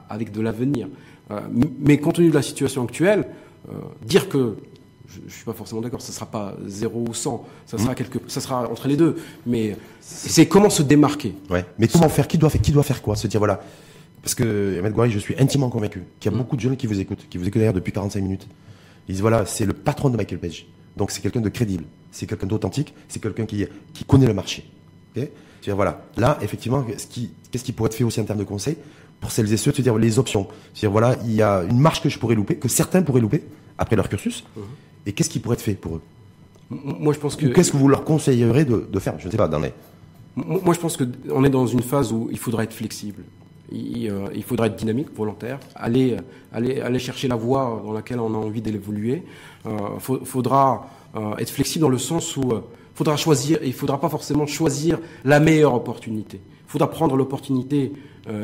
[SPEAKER 2] avec de l'avenir. Euh, mais compte tenu de la situation actuelle, dire que je ne suis pas forcément d'accord, ça ne sera pas 0 ou 100, ça sera, mhm. quelque, ça sera entre les deux. Mais c'est comment se démarquer.
[SPEAKER 1] Ouais. Mais comment faire qui doit, faire qui doit faire quoi? Se dire, voilà, parce que Ahmed Gouari, je suis intimement convaincu qu'il y a mhm. beaucoup de jeunes qui vous écoutent, qui vous écoutent d'ailleurs depuis 45 minutes. Ils disent voilà, c'est le patron de Michael Page. Donc c'est quelqu'un de crédible, c'est quelqu'un d'authentique, c'est quelqu'un qui, qui connaît le marché. Okay dire, voilà, là, effectivement, qu'est-ce qui, pourrait être fait aussi en termes de conseils pour celles et ceux de se dire les options. C'est-à-dire, voilà, il y a une marche que je pourrais louper, que certains pourraient louper après leur cursus, mhm. et qu'est-ce qui pourrait être fait pour eux?
[SPEAKER 2] Moi, je pense que.
[SPEAKER 1] qu'est-ce que vous leur conseillerez de, de faire? Je ne sais pas, dans les.
[SPEAKER 2] Moi, je pense qu'on est dans une phase où il faudra être flexible. Euh, il, faudra être dynamique, volontaire, aller, aller, aller chercher la voie dans laquelle on a envie d'évoluer. Il euh, faudra euh, être flexible dans le sens où faudra choisir, il faudra pas forcément choisir la meilleure opportunité. Il faudra prendre l'opportunité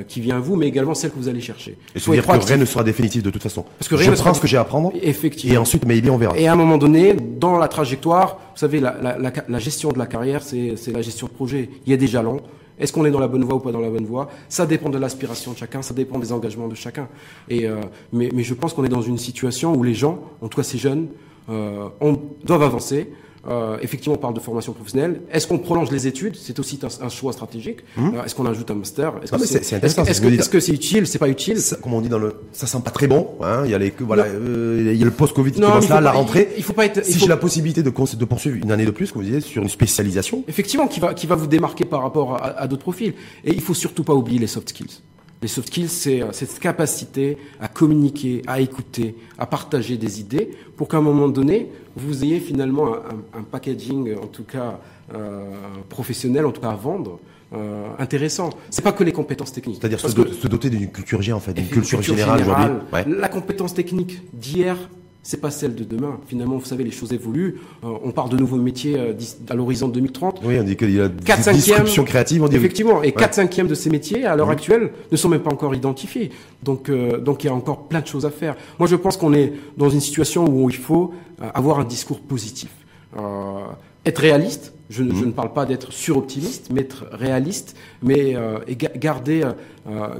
[SPEAKER 2] qui vient à vous, mais également celle que vous allez chercher.
[SPEAKER 1] Et Soyez dire que rien ne sera définitif de toute façon. Parce que rien je prends ce que j'ai à apprendre.
[SPEAKER 2] Effectivement.
[SPEAKER 1] Et ensuite, mais on verra.
[SPEAKER 2] Et à un moment donné, dans la trajectoire, vous savez, la, la, la, la gestion de la carrière, c'est la gestion de projet. Il y a des jalons. Est-ce qu'on est dans la bonne voie ou pas dans la bonne voie? Ça dépend de l'aspiration de chacun, ça dépend des engagements de chacun. Et, euh, mais, mais, je pense qu'on est dans une situation où les gens, en tout cas ces jeunes, euh, on, doivent avancer, euh, effectivement, on parle de formation professionnelle. Est-ce qu'on prolonge les études? C'est aussi un, choix stratégique. Hum. Euh, est-ce qu'on ajoute un master? Est-ce que c'est utile? C'est pas utile?
[SPEAKER 1] Comme on dit dans le, ça sent pas très bon. Hein il y a les, voilà, euh, il y a le post-Covid qui commence là, la rentrée.
[SPEAKER 2] Il faut pas être.
[SPEAKER 1] Si j'ai la possibilité de, de poursuivre une année de plus, comme vous disiez, sur une spécialisation.
[SPEAKER 2] Effectivement, qui va, qui va vous démarquer par rapport à, à d'autres profils. Et il faut surtout pas oublier les soft skills. Les soft skills, c'est euh, cette capacité à communiquer, à écouter, à partager des idées, pour qu'à un moment donné, vous ayez finalement un, packaging, en tout cas euh, professionnel, en tout cas à vendre, euh, intéressant. C'est pas que les compétences techniques.
[SPEAKER 1] C'est-à-dire se, doter d'une culture G, en fait, d'une culture, générale,
[SPEAKER 2] Ouais. La compétence technique d'hier c'est pas celle de demain. Finalement, vous savez, les choses évoluent. Euh, on parle de nouveaux métiers euh, à l'horizon 2030.
[SPEAKER 1] Oui, on dit qu'il y a des disruptions créatives. On dit
[SPEAKER 2] effectivement, et 4 cinquièmes de ces métiers, à l'heure actuelle, ne sont même pas encore identifiés. Donc, euh, donc il y a encore plein de choses à faire. Moi, je pense qu'on est dans une situation où il faut avoir un discours positif. être réaliste, je, je, mmh. ne parle pas d'être suroptimiste, mais être réaliste, mais et garder,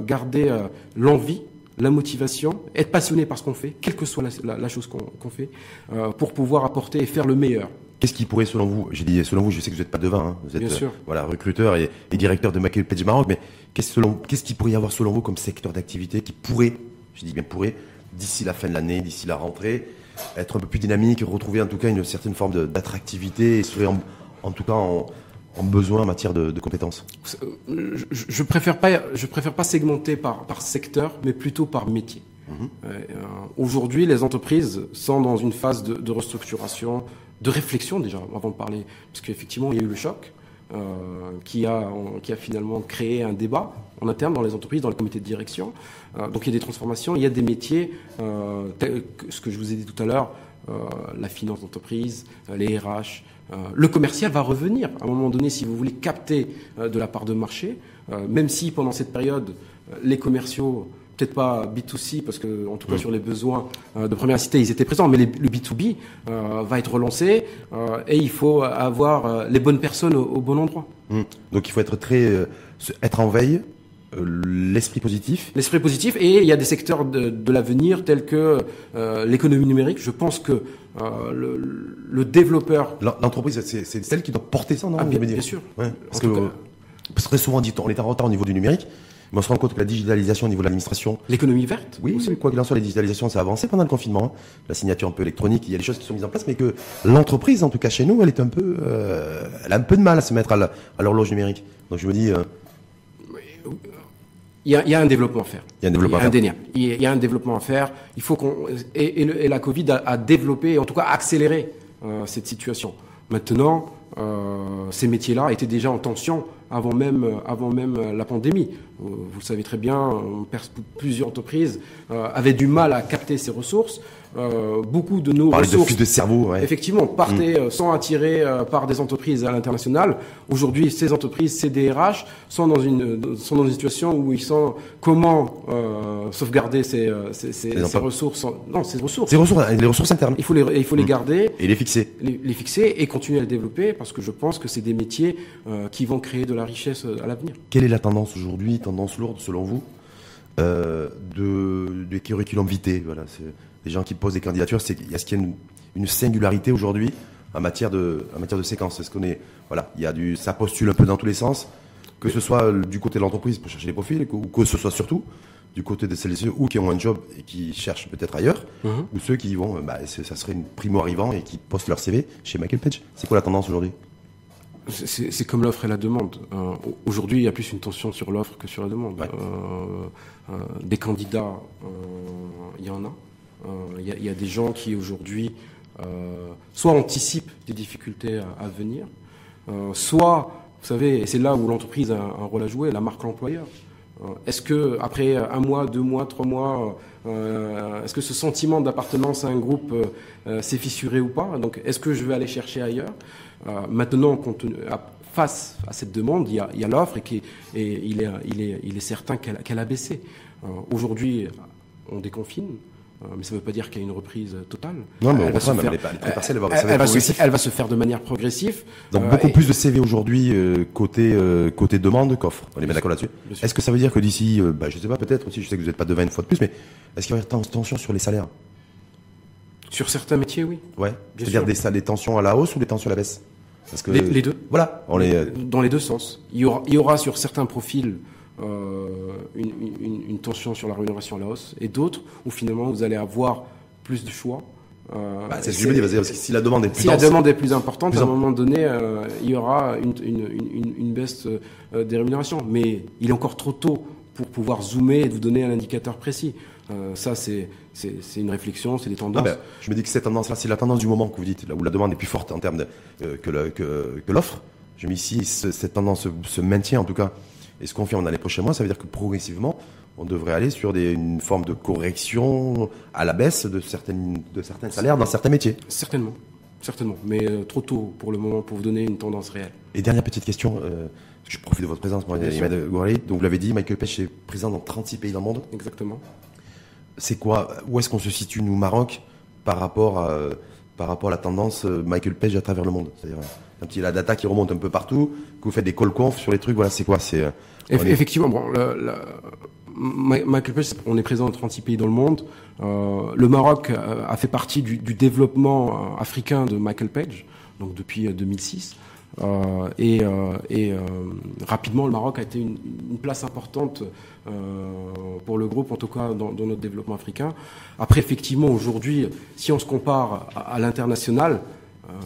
[SPEAKER 2] garder l'envie la motivation, être passionné par ce qu'on fait, quelle que soit la, chose qu'on fait, euh, pour pouvoir apporter et faire le meilleur.
[SPEAKER 1] Qu'est-ce qui pourrait, selon vous, j'ai dit selon vous, je sais que vous n'êtes pas devin, hein, vous êtes euh, voilà recruteur et, directeur de Michael Page Maroc, mais qu'est-ce qu'est-ce qu'il pourrait y avoir selon vous comme secteur d'activité qui pourrait, je dis bien pourrait, d'ici la fin de l'année, d'ici la rentrée, être un peu plus dynamique, retrouver en tout cas une certaine forme d'attractivité et serait en tout cas en, ont besoin en matière de, compétences
[SPEAKER 2] je, je, préfère pas, je préfère pas segmenter par, par secteur, mais plutôt par métier. Mhm. Euh, aujourd'hui, les entreprises sont dans une phase de, de, restructuration, de réflexion déjà, avant de parler, parce qu'effectivement, il y a eu le choc. Euh, qui, a, qui a finalement créé un débat en interne dans les entreprises, dans le comité de direction. Euh, donc il y a des transformations, il y a des métiers, euh, ce que je vous ai dit tout à l'heure, euh, la finance d'entreprise, les RH, euh, le commercial va revenir à un moment donné si vous voulez capter euh, de la part de marché, euh, même si pendant cette période, les commerciaux peut-être pas B2C, parce que en tout cas sur les besoins de première cité, ils étaient présents, mais le B2B va être relancé et il faut avoir les bonnes personnes au, bon endroit.
[SPEAKER 1] Mm. Donc il faut être très être en veille, l'esprit positif.
[SPEAKER 2] L'esprit positif et il y a des secteurs de, de l'avenir tels que l'économie numérique. Je pense que euh, le, le, développeur.
[SPEAKER 1] L'entreprise, c'est celle qui doit porter ça, non
[SPEAKER 2] ah, bien, bien, sûr.
[SPEAKER 1] Ouais, parce que très souvent dit on est en retard au niveau du numérique, mais on se rend compte que la digitalisation au niveau de l'administration.
[SPEAKER 2] L'économie verte
[SPEAKER 1] Oui, quoi qu'il en soit, la digitalisation, ça a avancé pendant le confinement. Hein. La signature un peu électronique, il y a des choses qui sont mises en place, mais que l'entreprise, en tout cas chez nous, elle est un peu, euh, elle a un peu de mal à se mettre à l'horloge numérique. Donc je me dis. Euh,
[SPEAKER 2] il y, a, il y, a, un développement à faire.
[SPEAKER 1] Il y a un développement à faire.
[SPEAKER 2] Indéniable. Il y a un développement à faire. Il faut qu'on et, et, la Covid a, a, développé, en tout cas accéléré euh, cette situation. Maintenant, euh, ces métiers-là étaient déjà en tension avant même, avant même la pandémie. Euh, vous le savez très bien, plusieurs entreprises euh, avaient du mal à capter ces ressources. Euh, beaucoup de nos ressources,
[SPEAKER 1] de, de cerveau,
[SPEAKER 2] effectivement, partaient mm. sans attirer par des entreprises à l'international. Aujourd'hui, ces entreprises, ces DRH, sont dans une sont dans une situation où ils sont comment sauvegarder ces, ces, ces, ces ressources, non, ces ressources,
[SPEAKER 1] ces ressources, les ressources internes.
[SPEAKER 2] Il faut les il faut les mm. garder
[SPEAKER 1] et les fixer,
[SPEAKER 2] les, les, fixer et continuer à les développer parce que je pense que c'est des métiers qui vont créer de la richesse à l'avenir.
[SPEAKER 1] Quelle est la tendance aujourd'hui tendance lourde, selon vous, euh, de, du curriculum vitae? Voilà, c'est les gens qui posent des candidatures. C'est est-ce qu'il y a une, une singularité aujourd'hui en matière de en matière de séquence Est-ce qu'on est voilà, il y a du ça postule un peu dans tous les sens, que ce soit du côté de l'entreprise pour chercher des profils, ou que ce soit surtout du côté de celles et ceux ou qui ont un job et qui cherchent peut-être ailleurs, mhm. ou ceux qui vont, bah, ça serait une primo arrivant et qui postent leur CV chez Michael Page. C'est quoi la tendance aujourd'hui?
[SPEAKER 2] C'est comme l'offre et la demande. Euh, aujourd'hui, il y a plus une tension sur l'offre que sur la demande. Euh, euh, des candidats, il y en a. Il y, y, a des gens qui aujourd'hui soit anticipent des difficultés à, venir, soit, vous savez, et c'est là où l'entreprise a un rôle à jouer, la marque l'employeur. Est-ce que après un mois, deux mois, trois mois, est-ce que ce sentiment d'appartenance à un groupe s'est fissuré ou pas? Donc, est-ce que je vais aller chercher ailleurs? Euh, maintenant, face à cette demande, il y a, l'offre et, il, est, certain qu'elle a baissé. Euh, aujourd'hui, on déconfine. Euh, mais ça ne veut pas dire qu'il y a une reprise totale.
[SPEAKER 1] Non, mais elle, va, se
[SPEAKER 2] faire, elle, va se, faire de manière progressive.
[SPEAKER 1] Donc beaucoup plus de CV aujourd'hui côté côté demande qu'offre. On est bien d'accord là-dessus. Est-ce que ça veut dire que d'ici, bah, je sais pas, peut-être aussi, je sais que vous n'êtes pas devant une fois de plus, mais est-ce qu'il va y avoir tension sur les salaires?
[SPEAKER 2] Sur certains métiers, oui.
[SPEAKER 1] Ouais. C'est-à-dire des, des tensions à la hausse ou des tensions à la baisse?
[SPEAKER 2] Que les, deux.
[SPEAKER 1] Voilà.
[SPEAKER 2] On les... Dans les deux sens. Il y aura, il y aura sur certains profils euh, une, une, une, tension sur la rémunération à la hausse et d'autres où finalement vous allez avoir plus de choix.
[SPEAKER 1] Euh, bah, c'est ce que je parce que si la demande est plus
[SPEAKER 2] si la demande est plus importante, à un moment donné, euh, il y aura une, une, une baisse euh, des rémunérations. Mais il est encore trop tôt pour pouvoir zoomer et vous donner un indicateur précis. Euh, ça, c'est une réflexion, c'est des tendances. Ah ben,
[SPEAKER 1] je me dis que cette tendance-là, c'est la tendance du moment que vous dites, là où la demande est plus forte en termes de, euh, que l'offre. je me dis si cette tendance se, maintient en tout cas et se confirme dans les prochains mois, ça veut dire que progressivement, on devrait aller sur des, une forme de correction à la baisse de, certaines, de certains salaires dans certains métiers.
[SPEAKER 2] Certainement. Certainement, mais euh, trop tôt pour le moment pour vous donner une tendance réelle.
[SPEAKER 1] Et dernière petite question, je profite de votre présence, moi, Donc vous l'avez dit, Michael Pech est présent dans 36 pays dans le monde.
[SPEAKER 2] Exactement
[SPEAKER 1] c'est quoi Où est-ce qu'on se situe, nous, Maroc, par rapport à, par rapport à la tendance euh, Michael Page à travers le monde? C'est-à-dire la data qui remonte un peu partout, que vous faites des call conf sur les trucs, voilà, c'est quoi C'est euh,
[SPEAKER 2] Effectivement, bon, Michael Page, on est présent dans 36 pays dans le monde. Euh, le Maroc a fait partie du, du, développement africain de Michael Page, donc depuis 2006. Euh, et, euh, et euh, rapidement, le Maroc a été une, une place importante pour le groupe, en tout cas dans, dans, notre développement africain. Après, effectivement, aujourd'hui, si on se compare à, à l'international,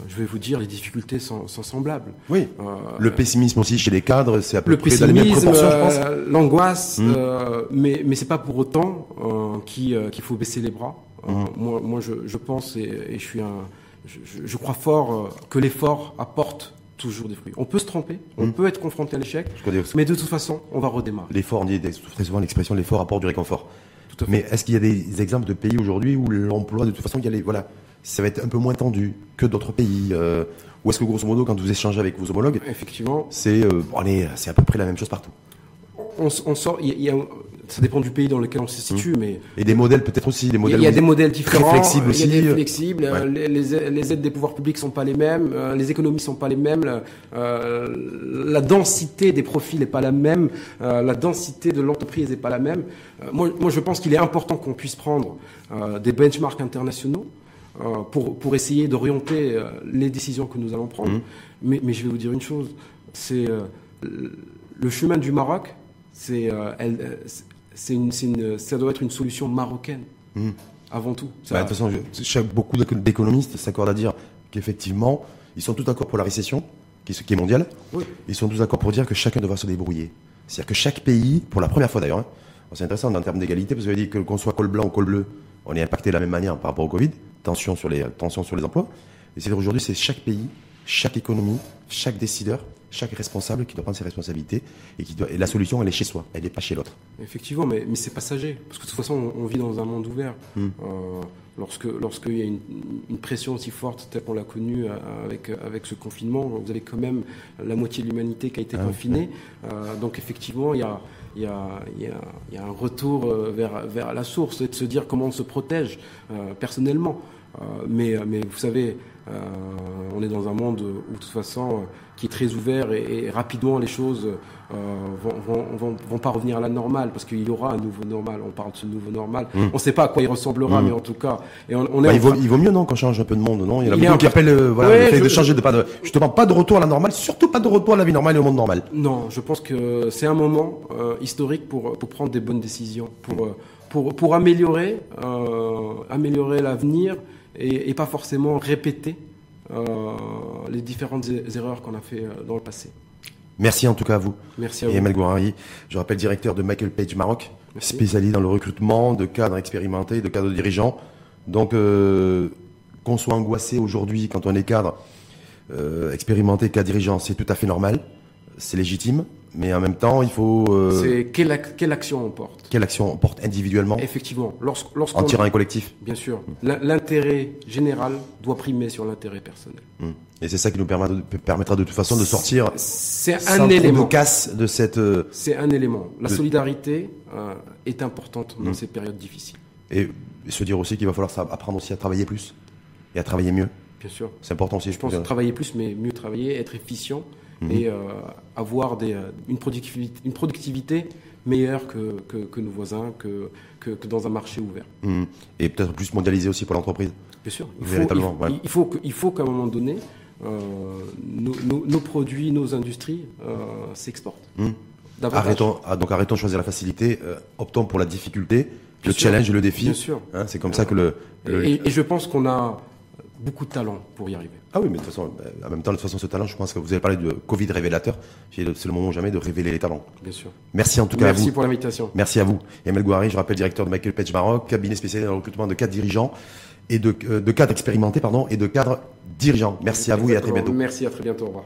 [SPEAKER 2] je vais vous dire, les difficultés sont, sont semblables.
[SPEAKER 1] Oui. Euh, le pessimisme aussi chez les cadres, c'est à peu
[SPEAKER 2] le
[SPEAKER 1] près
[SPEAKER 2] dans les mêmes proportions, je pense. L'angoisse, mmh. euh, mais mais c'est pas pour autant euh, qu'il faut baisser les bras. Mmh. Moi, moi, je, je pense et, et, je suis un, je, je crois fort que l'effort apporte toujours des fruits. On peut se tromper, on hmm. peut être confronté à l'échec, mais de toute façon, on va redémarrer.
[SPEAKER 1] L'effort, on dit très souvent l'expression l'effort apporte du réconfort. Mais est-ce qu'il y a des exemples de pays aujourd'hui où l'emploi, de toute façon, il y a les, voilà, ça va être un peu moins tendu que d'autres pays euh, Ou est-ce que grosso modo, quand vous échangez avec vos homologues,
[SPEAKER 2] effectivement,
[SPEAKER 1] c'est euh, c'est à peu près la même chose partout
[SPEAKER 2] on, sort, il y, a, ça dépend du pays dans lequel on se situe, mmh. mais
[SPEAKER 1] et des modèles peut-être aussi, des modèles.
[SPEAKER 2] Il y a des modèles différents,
[SPEAKER 1] très flexibles aussi.
[SPEAKER 2] Il y a des flexibles. Les, les, aides des pouvoirs publics sont pas les mêmes, euh, les économies sont pas les mêmes, euh, la densité des profils n'est pas la même, euh, la densité de l'entreprise n'est pas la même. Euh, moi, moi, je pense qu'il est important qu'on puisse prendre des benchmarks internationaux. Pour, pour essayer d'orienter les décisions que nous allons prendre. Mmh. Mais, mais je vais vous dire une chose, c'est le chemin du Maroc, c'est, euh, elle, euh, c'est une, c'est une, ça doit être une solution marocaine
[SPEAKER 1] Hmm.
[SPEAKER 2] avant tout. Ça-
[SPEAKER 1] Bah, de toute façon, je- chaque- beaucoup d'éco- d'économistes s'accordent à dire qu'effectivement, ils sont tous d'accord pour la récession, qui, est- qui est mondiale.
[SPEAKER 2] Oui.
[SPEAKER 1] Ils sont tous d'accord pour dire que chacun devra se débrouiller. C'est-à-dire que chaque pays, pour la première fois d'ailleurs, hein, c'est intéressant en termes d'égalité, parce que vous avez dit que qu'on soit col blanc ou col bleu, on est impacté de la même manière par rapport au Covid, tension sur les, tension sur les emplois. Et c'est aujourd'hui, c'est chaque pays, chaque économie, chaque décideur, chaque responsable qui doit prendre ses responsabilités et qui doit, et la solution, elle est chez soi, elle n'est pas chez l'autre.
[SPEAKER 2] Effectivement, mais, mais c'est passager. Parce que de toute façon, on, on vit dans un monde ouvert.
[SPEAKER 1] Hmm.
[SPEAKER 2] Euh, lorsque lorsqu'il y a une, une pression aussi forte, telle qu'on l'a connue euh, avec, avec ce confinement, vous avez quand même la moitié de l'humanité qui a été
[SPEAKER 1] Ah oui,
[SPEAKER 2] confinée. Euh, donc effectivement, il y a, il y, a, y, a, un retour euh, vers, vers la source et de se dire comment on se protège euh, personnellement. Euh, mais, mais vous savez, on est dans un monde où de toute façon qui est très ouvert et, rapidement les choses vont, vont, vont, vont pas revenir à la normale parce qu'il y aura un nouveau normal. On parle de ce nouveau normal.
[SPEAKER 1] Mm.
[SPEAKER 2] On ne sait pas à quoi il ressemblera,
[SPEAKER 1] Mm.
[SPEAKER 2] mais en tout cas, et on, on est
[SPEAKER 1] Bah, il, vaut,
[SPEAKER 2] train-
[SPEAKER 1] il vaut mieux non qu'on change un peu de monde, non? Il y en a
[SPEAKER 2] est
[SPEAKER 1] beaucoup qui appellent euh, voilà,
[SPEAKER 2] Ouais,
[SPEAKER 1] le fait
[SPEAKER 2] je-
[SPEAKER 1] de changer de pas de justement pas de retour à la normale, surtout pas de retour à la vie normale et au monde normal.
[SPEAKER 2] Non, je pense que c'est un moment euh, historique pour, pour prendre des bonnes décisions, pour, euh, pour, pour améliorer, euh, améliorer l'avenir et, et pas forcément répéter euh, les différentes é- erreurs qu'on a fait euh, dans le passé.
[SPEAKER 1] Merci en tout cas à vous.
[SPEAKER 2] Merci à
[SPEAKER 1] Et
[SPEAKER 2] vous.
[SPEAKER 1] Emel Gouarari, je rappelle directeur de Michael Page Maroc,
[SPEAKER 2] Merci.
[SPEAKER 1] spécialisé dans le recrutement de cadres expérimentés, de cadres dirigeants. Donc, euh, qu'on soit angoissé aujourd'hui quand on est cadre euh, expérimenté, cadre dirigeant, c'est tout à fait normal, c'est légitime, mais en même temps, il faut euh,
[SPEAKER 2] C'est quelle, quelle action on porte?
[SPEAKER 1] quelle action on porte individuellement?
[SPEAKER 2] Effectivement, lorsqu-
[SPEAKER 1] en
[SPEAKER 2] lorsqu'on...
[SPEAKER 1] tirant un collectif?
[SPEAKER 2] Bien sûr, l'in- l'intérêt général doit primer sur l'intérêt personnel.
[SPEAKER 1] Hmm. Et c'est ça qui nous permettra de, permettra de toute façon de sortir
[SPEAKER 2] C'est un
[SPEAKER 1] trop de
[SPEAKER 2] élément.
[SPEAKER 1] casse de cette euh,
[SPEAKER 2] C'est un élément. La
[SPEAKER 1] De-
[SPEAKER 2] solidarité euh, est importante dans
[SPEAKER 1] Mm.
[SPEAKER 2] ces périodes difficiles.
[SPEAKER 1] et, se dire aussi qu'il va falloir apprendre aussi à travailler plus et à travailler mieux.
[SPEAKER 2] Bien sûr.
[SPEAKER 1] C'est important aussi.
[SPEAKER 2] Je pense travailler plus, mais mieux travailler, être efficient
[SPEAKER 1] Mhm.
[SPEAKER 2] et euh, avoir des, une, productivité, une productivité meilleure que, que, que nos voisins, que, que, que dans un marché ouvert.
[SPEAKER 1] Hmm. Et peut-être plus mondialisé aussi pour l'entreprise.
[SPEAKER 2] Bien sûr. Il faut, il,
[SPEAKER 1] ouais.
[SPEAKER 2] il faut que- il faut qu'à un moment donné, nos, nos- nos produits, nos industries euh, s'exportent.
[SPEAKER 1] Hmm. Arrêtons, ah, donc arrêtons de choisir la facilité, euh, optons pour la difficulté, le
[SPEAKER 2] sûr.
[SPEAKER 1] challenge et le défi.
[SPEAKER 2] Bien sûr.
[SPEAKER 1] Hein, c'est comme ça que le. le-
[SPEAKER 2] Et, et je pense qu'on a beaucoup de talent pour y arriver.
[SPEAKER 1] Ah oui, mais de toute façon, euh, en même temps, de toute façon, ce talent, je pense que vous avez parlé de Covid révélateur. C'est le moment jamais de révéler les talents.
[SPEAKER 2] Bien sûr.
[SPEAKER 1] Merci en tout cas à
[SPEAKER 2] Merci
[SPEAKER 1] vous.
[SPEAKER 2] pour l'invitation.
[SPEAKER 1] Merci à vous. Emel Gouari, je rappelle directeur de Michael Page Maroc, cabinet spécialisé dans le recrutement de cadres dirigeants et de, euh, de cadres expérimentés, pardon, et de cadres dirigeants. Merci à vous et à très bientôt.
[SPEAKER 2] Merci, à très bientôt. Au revoir.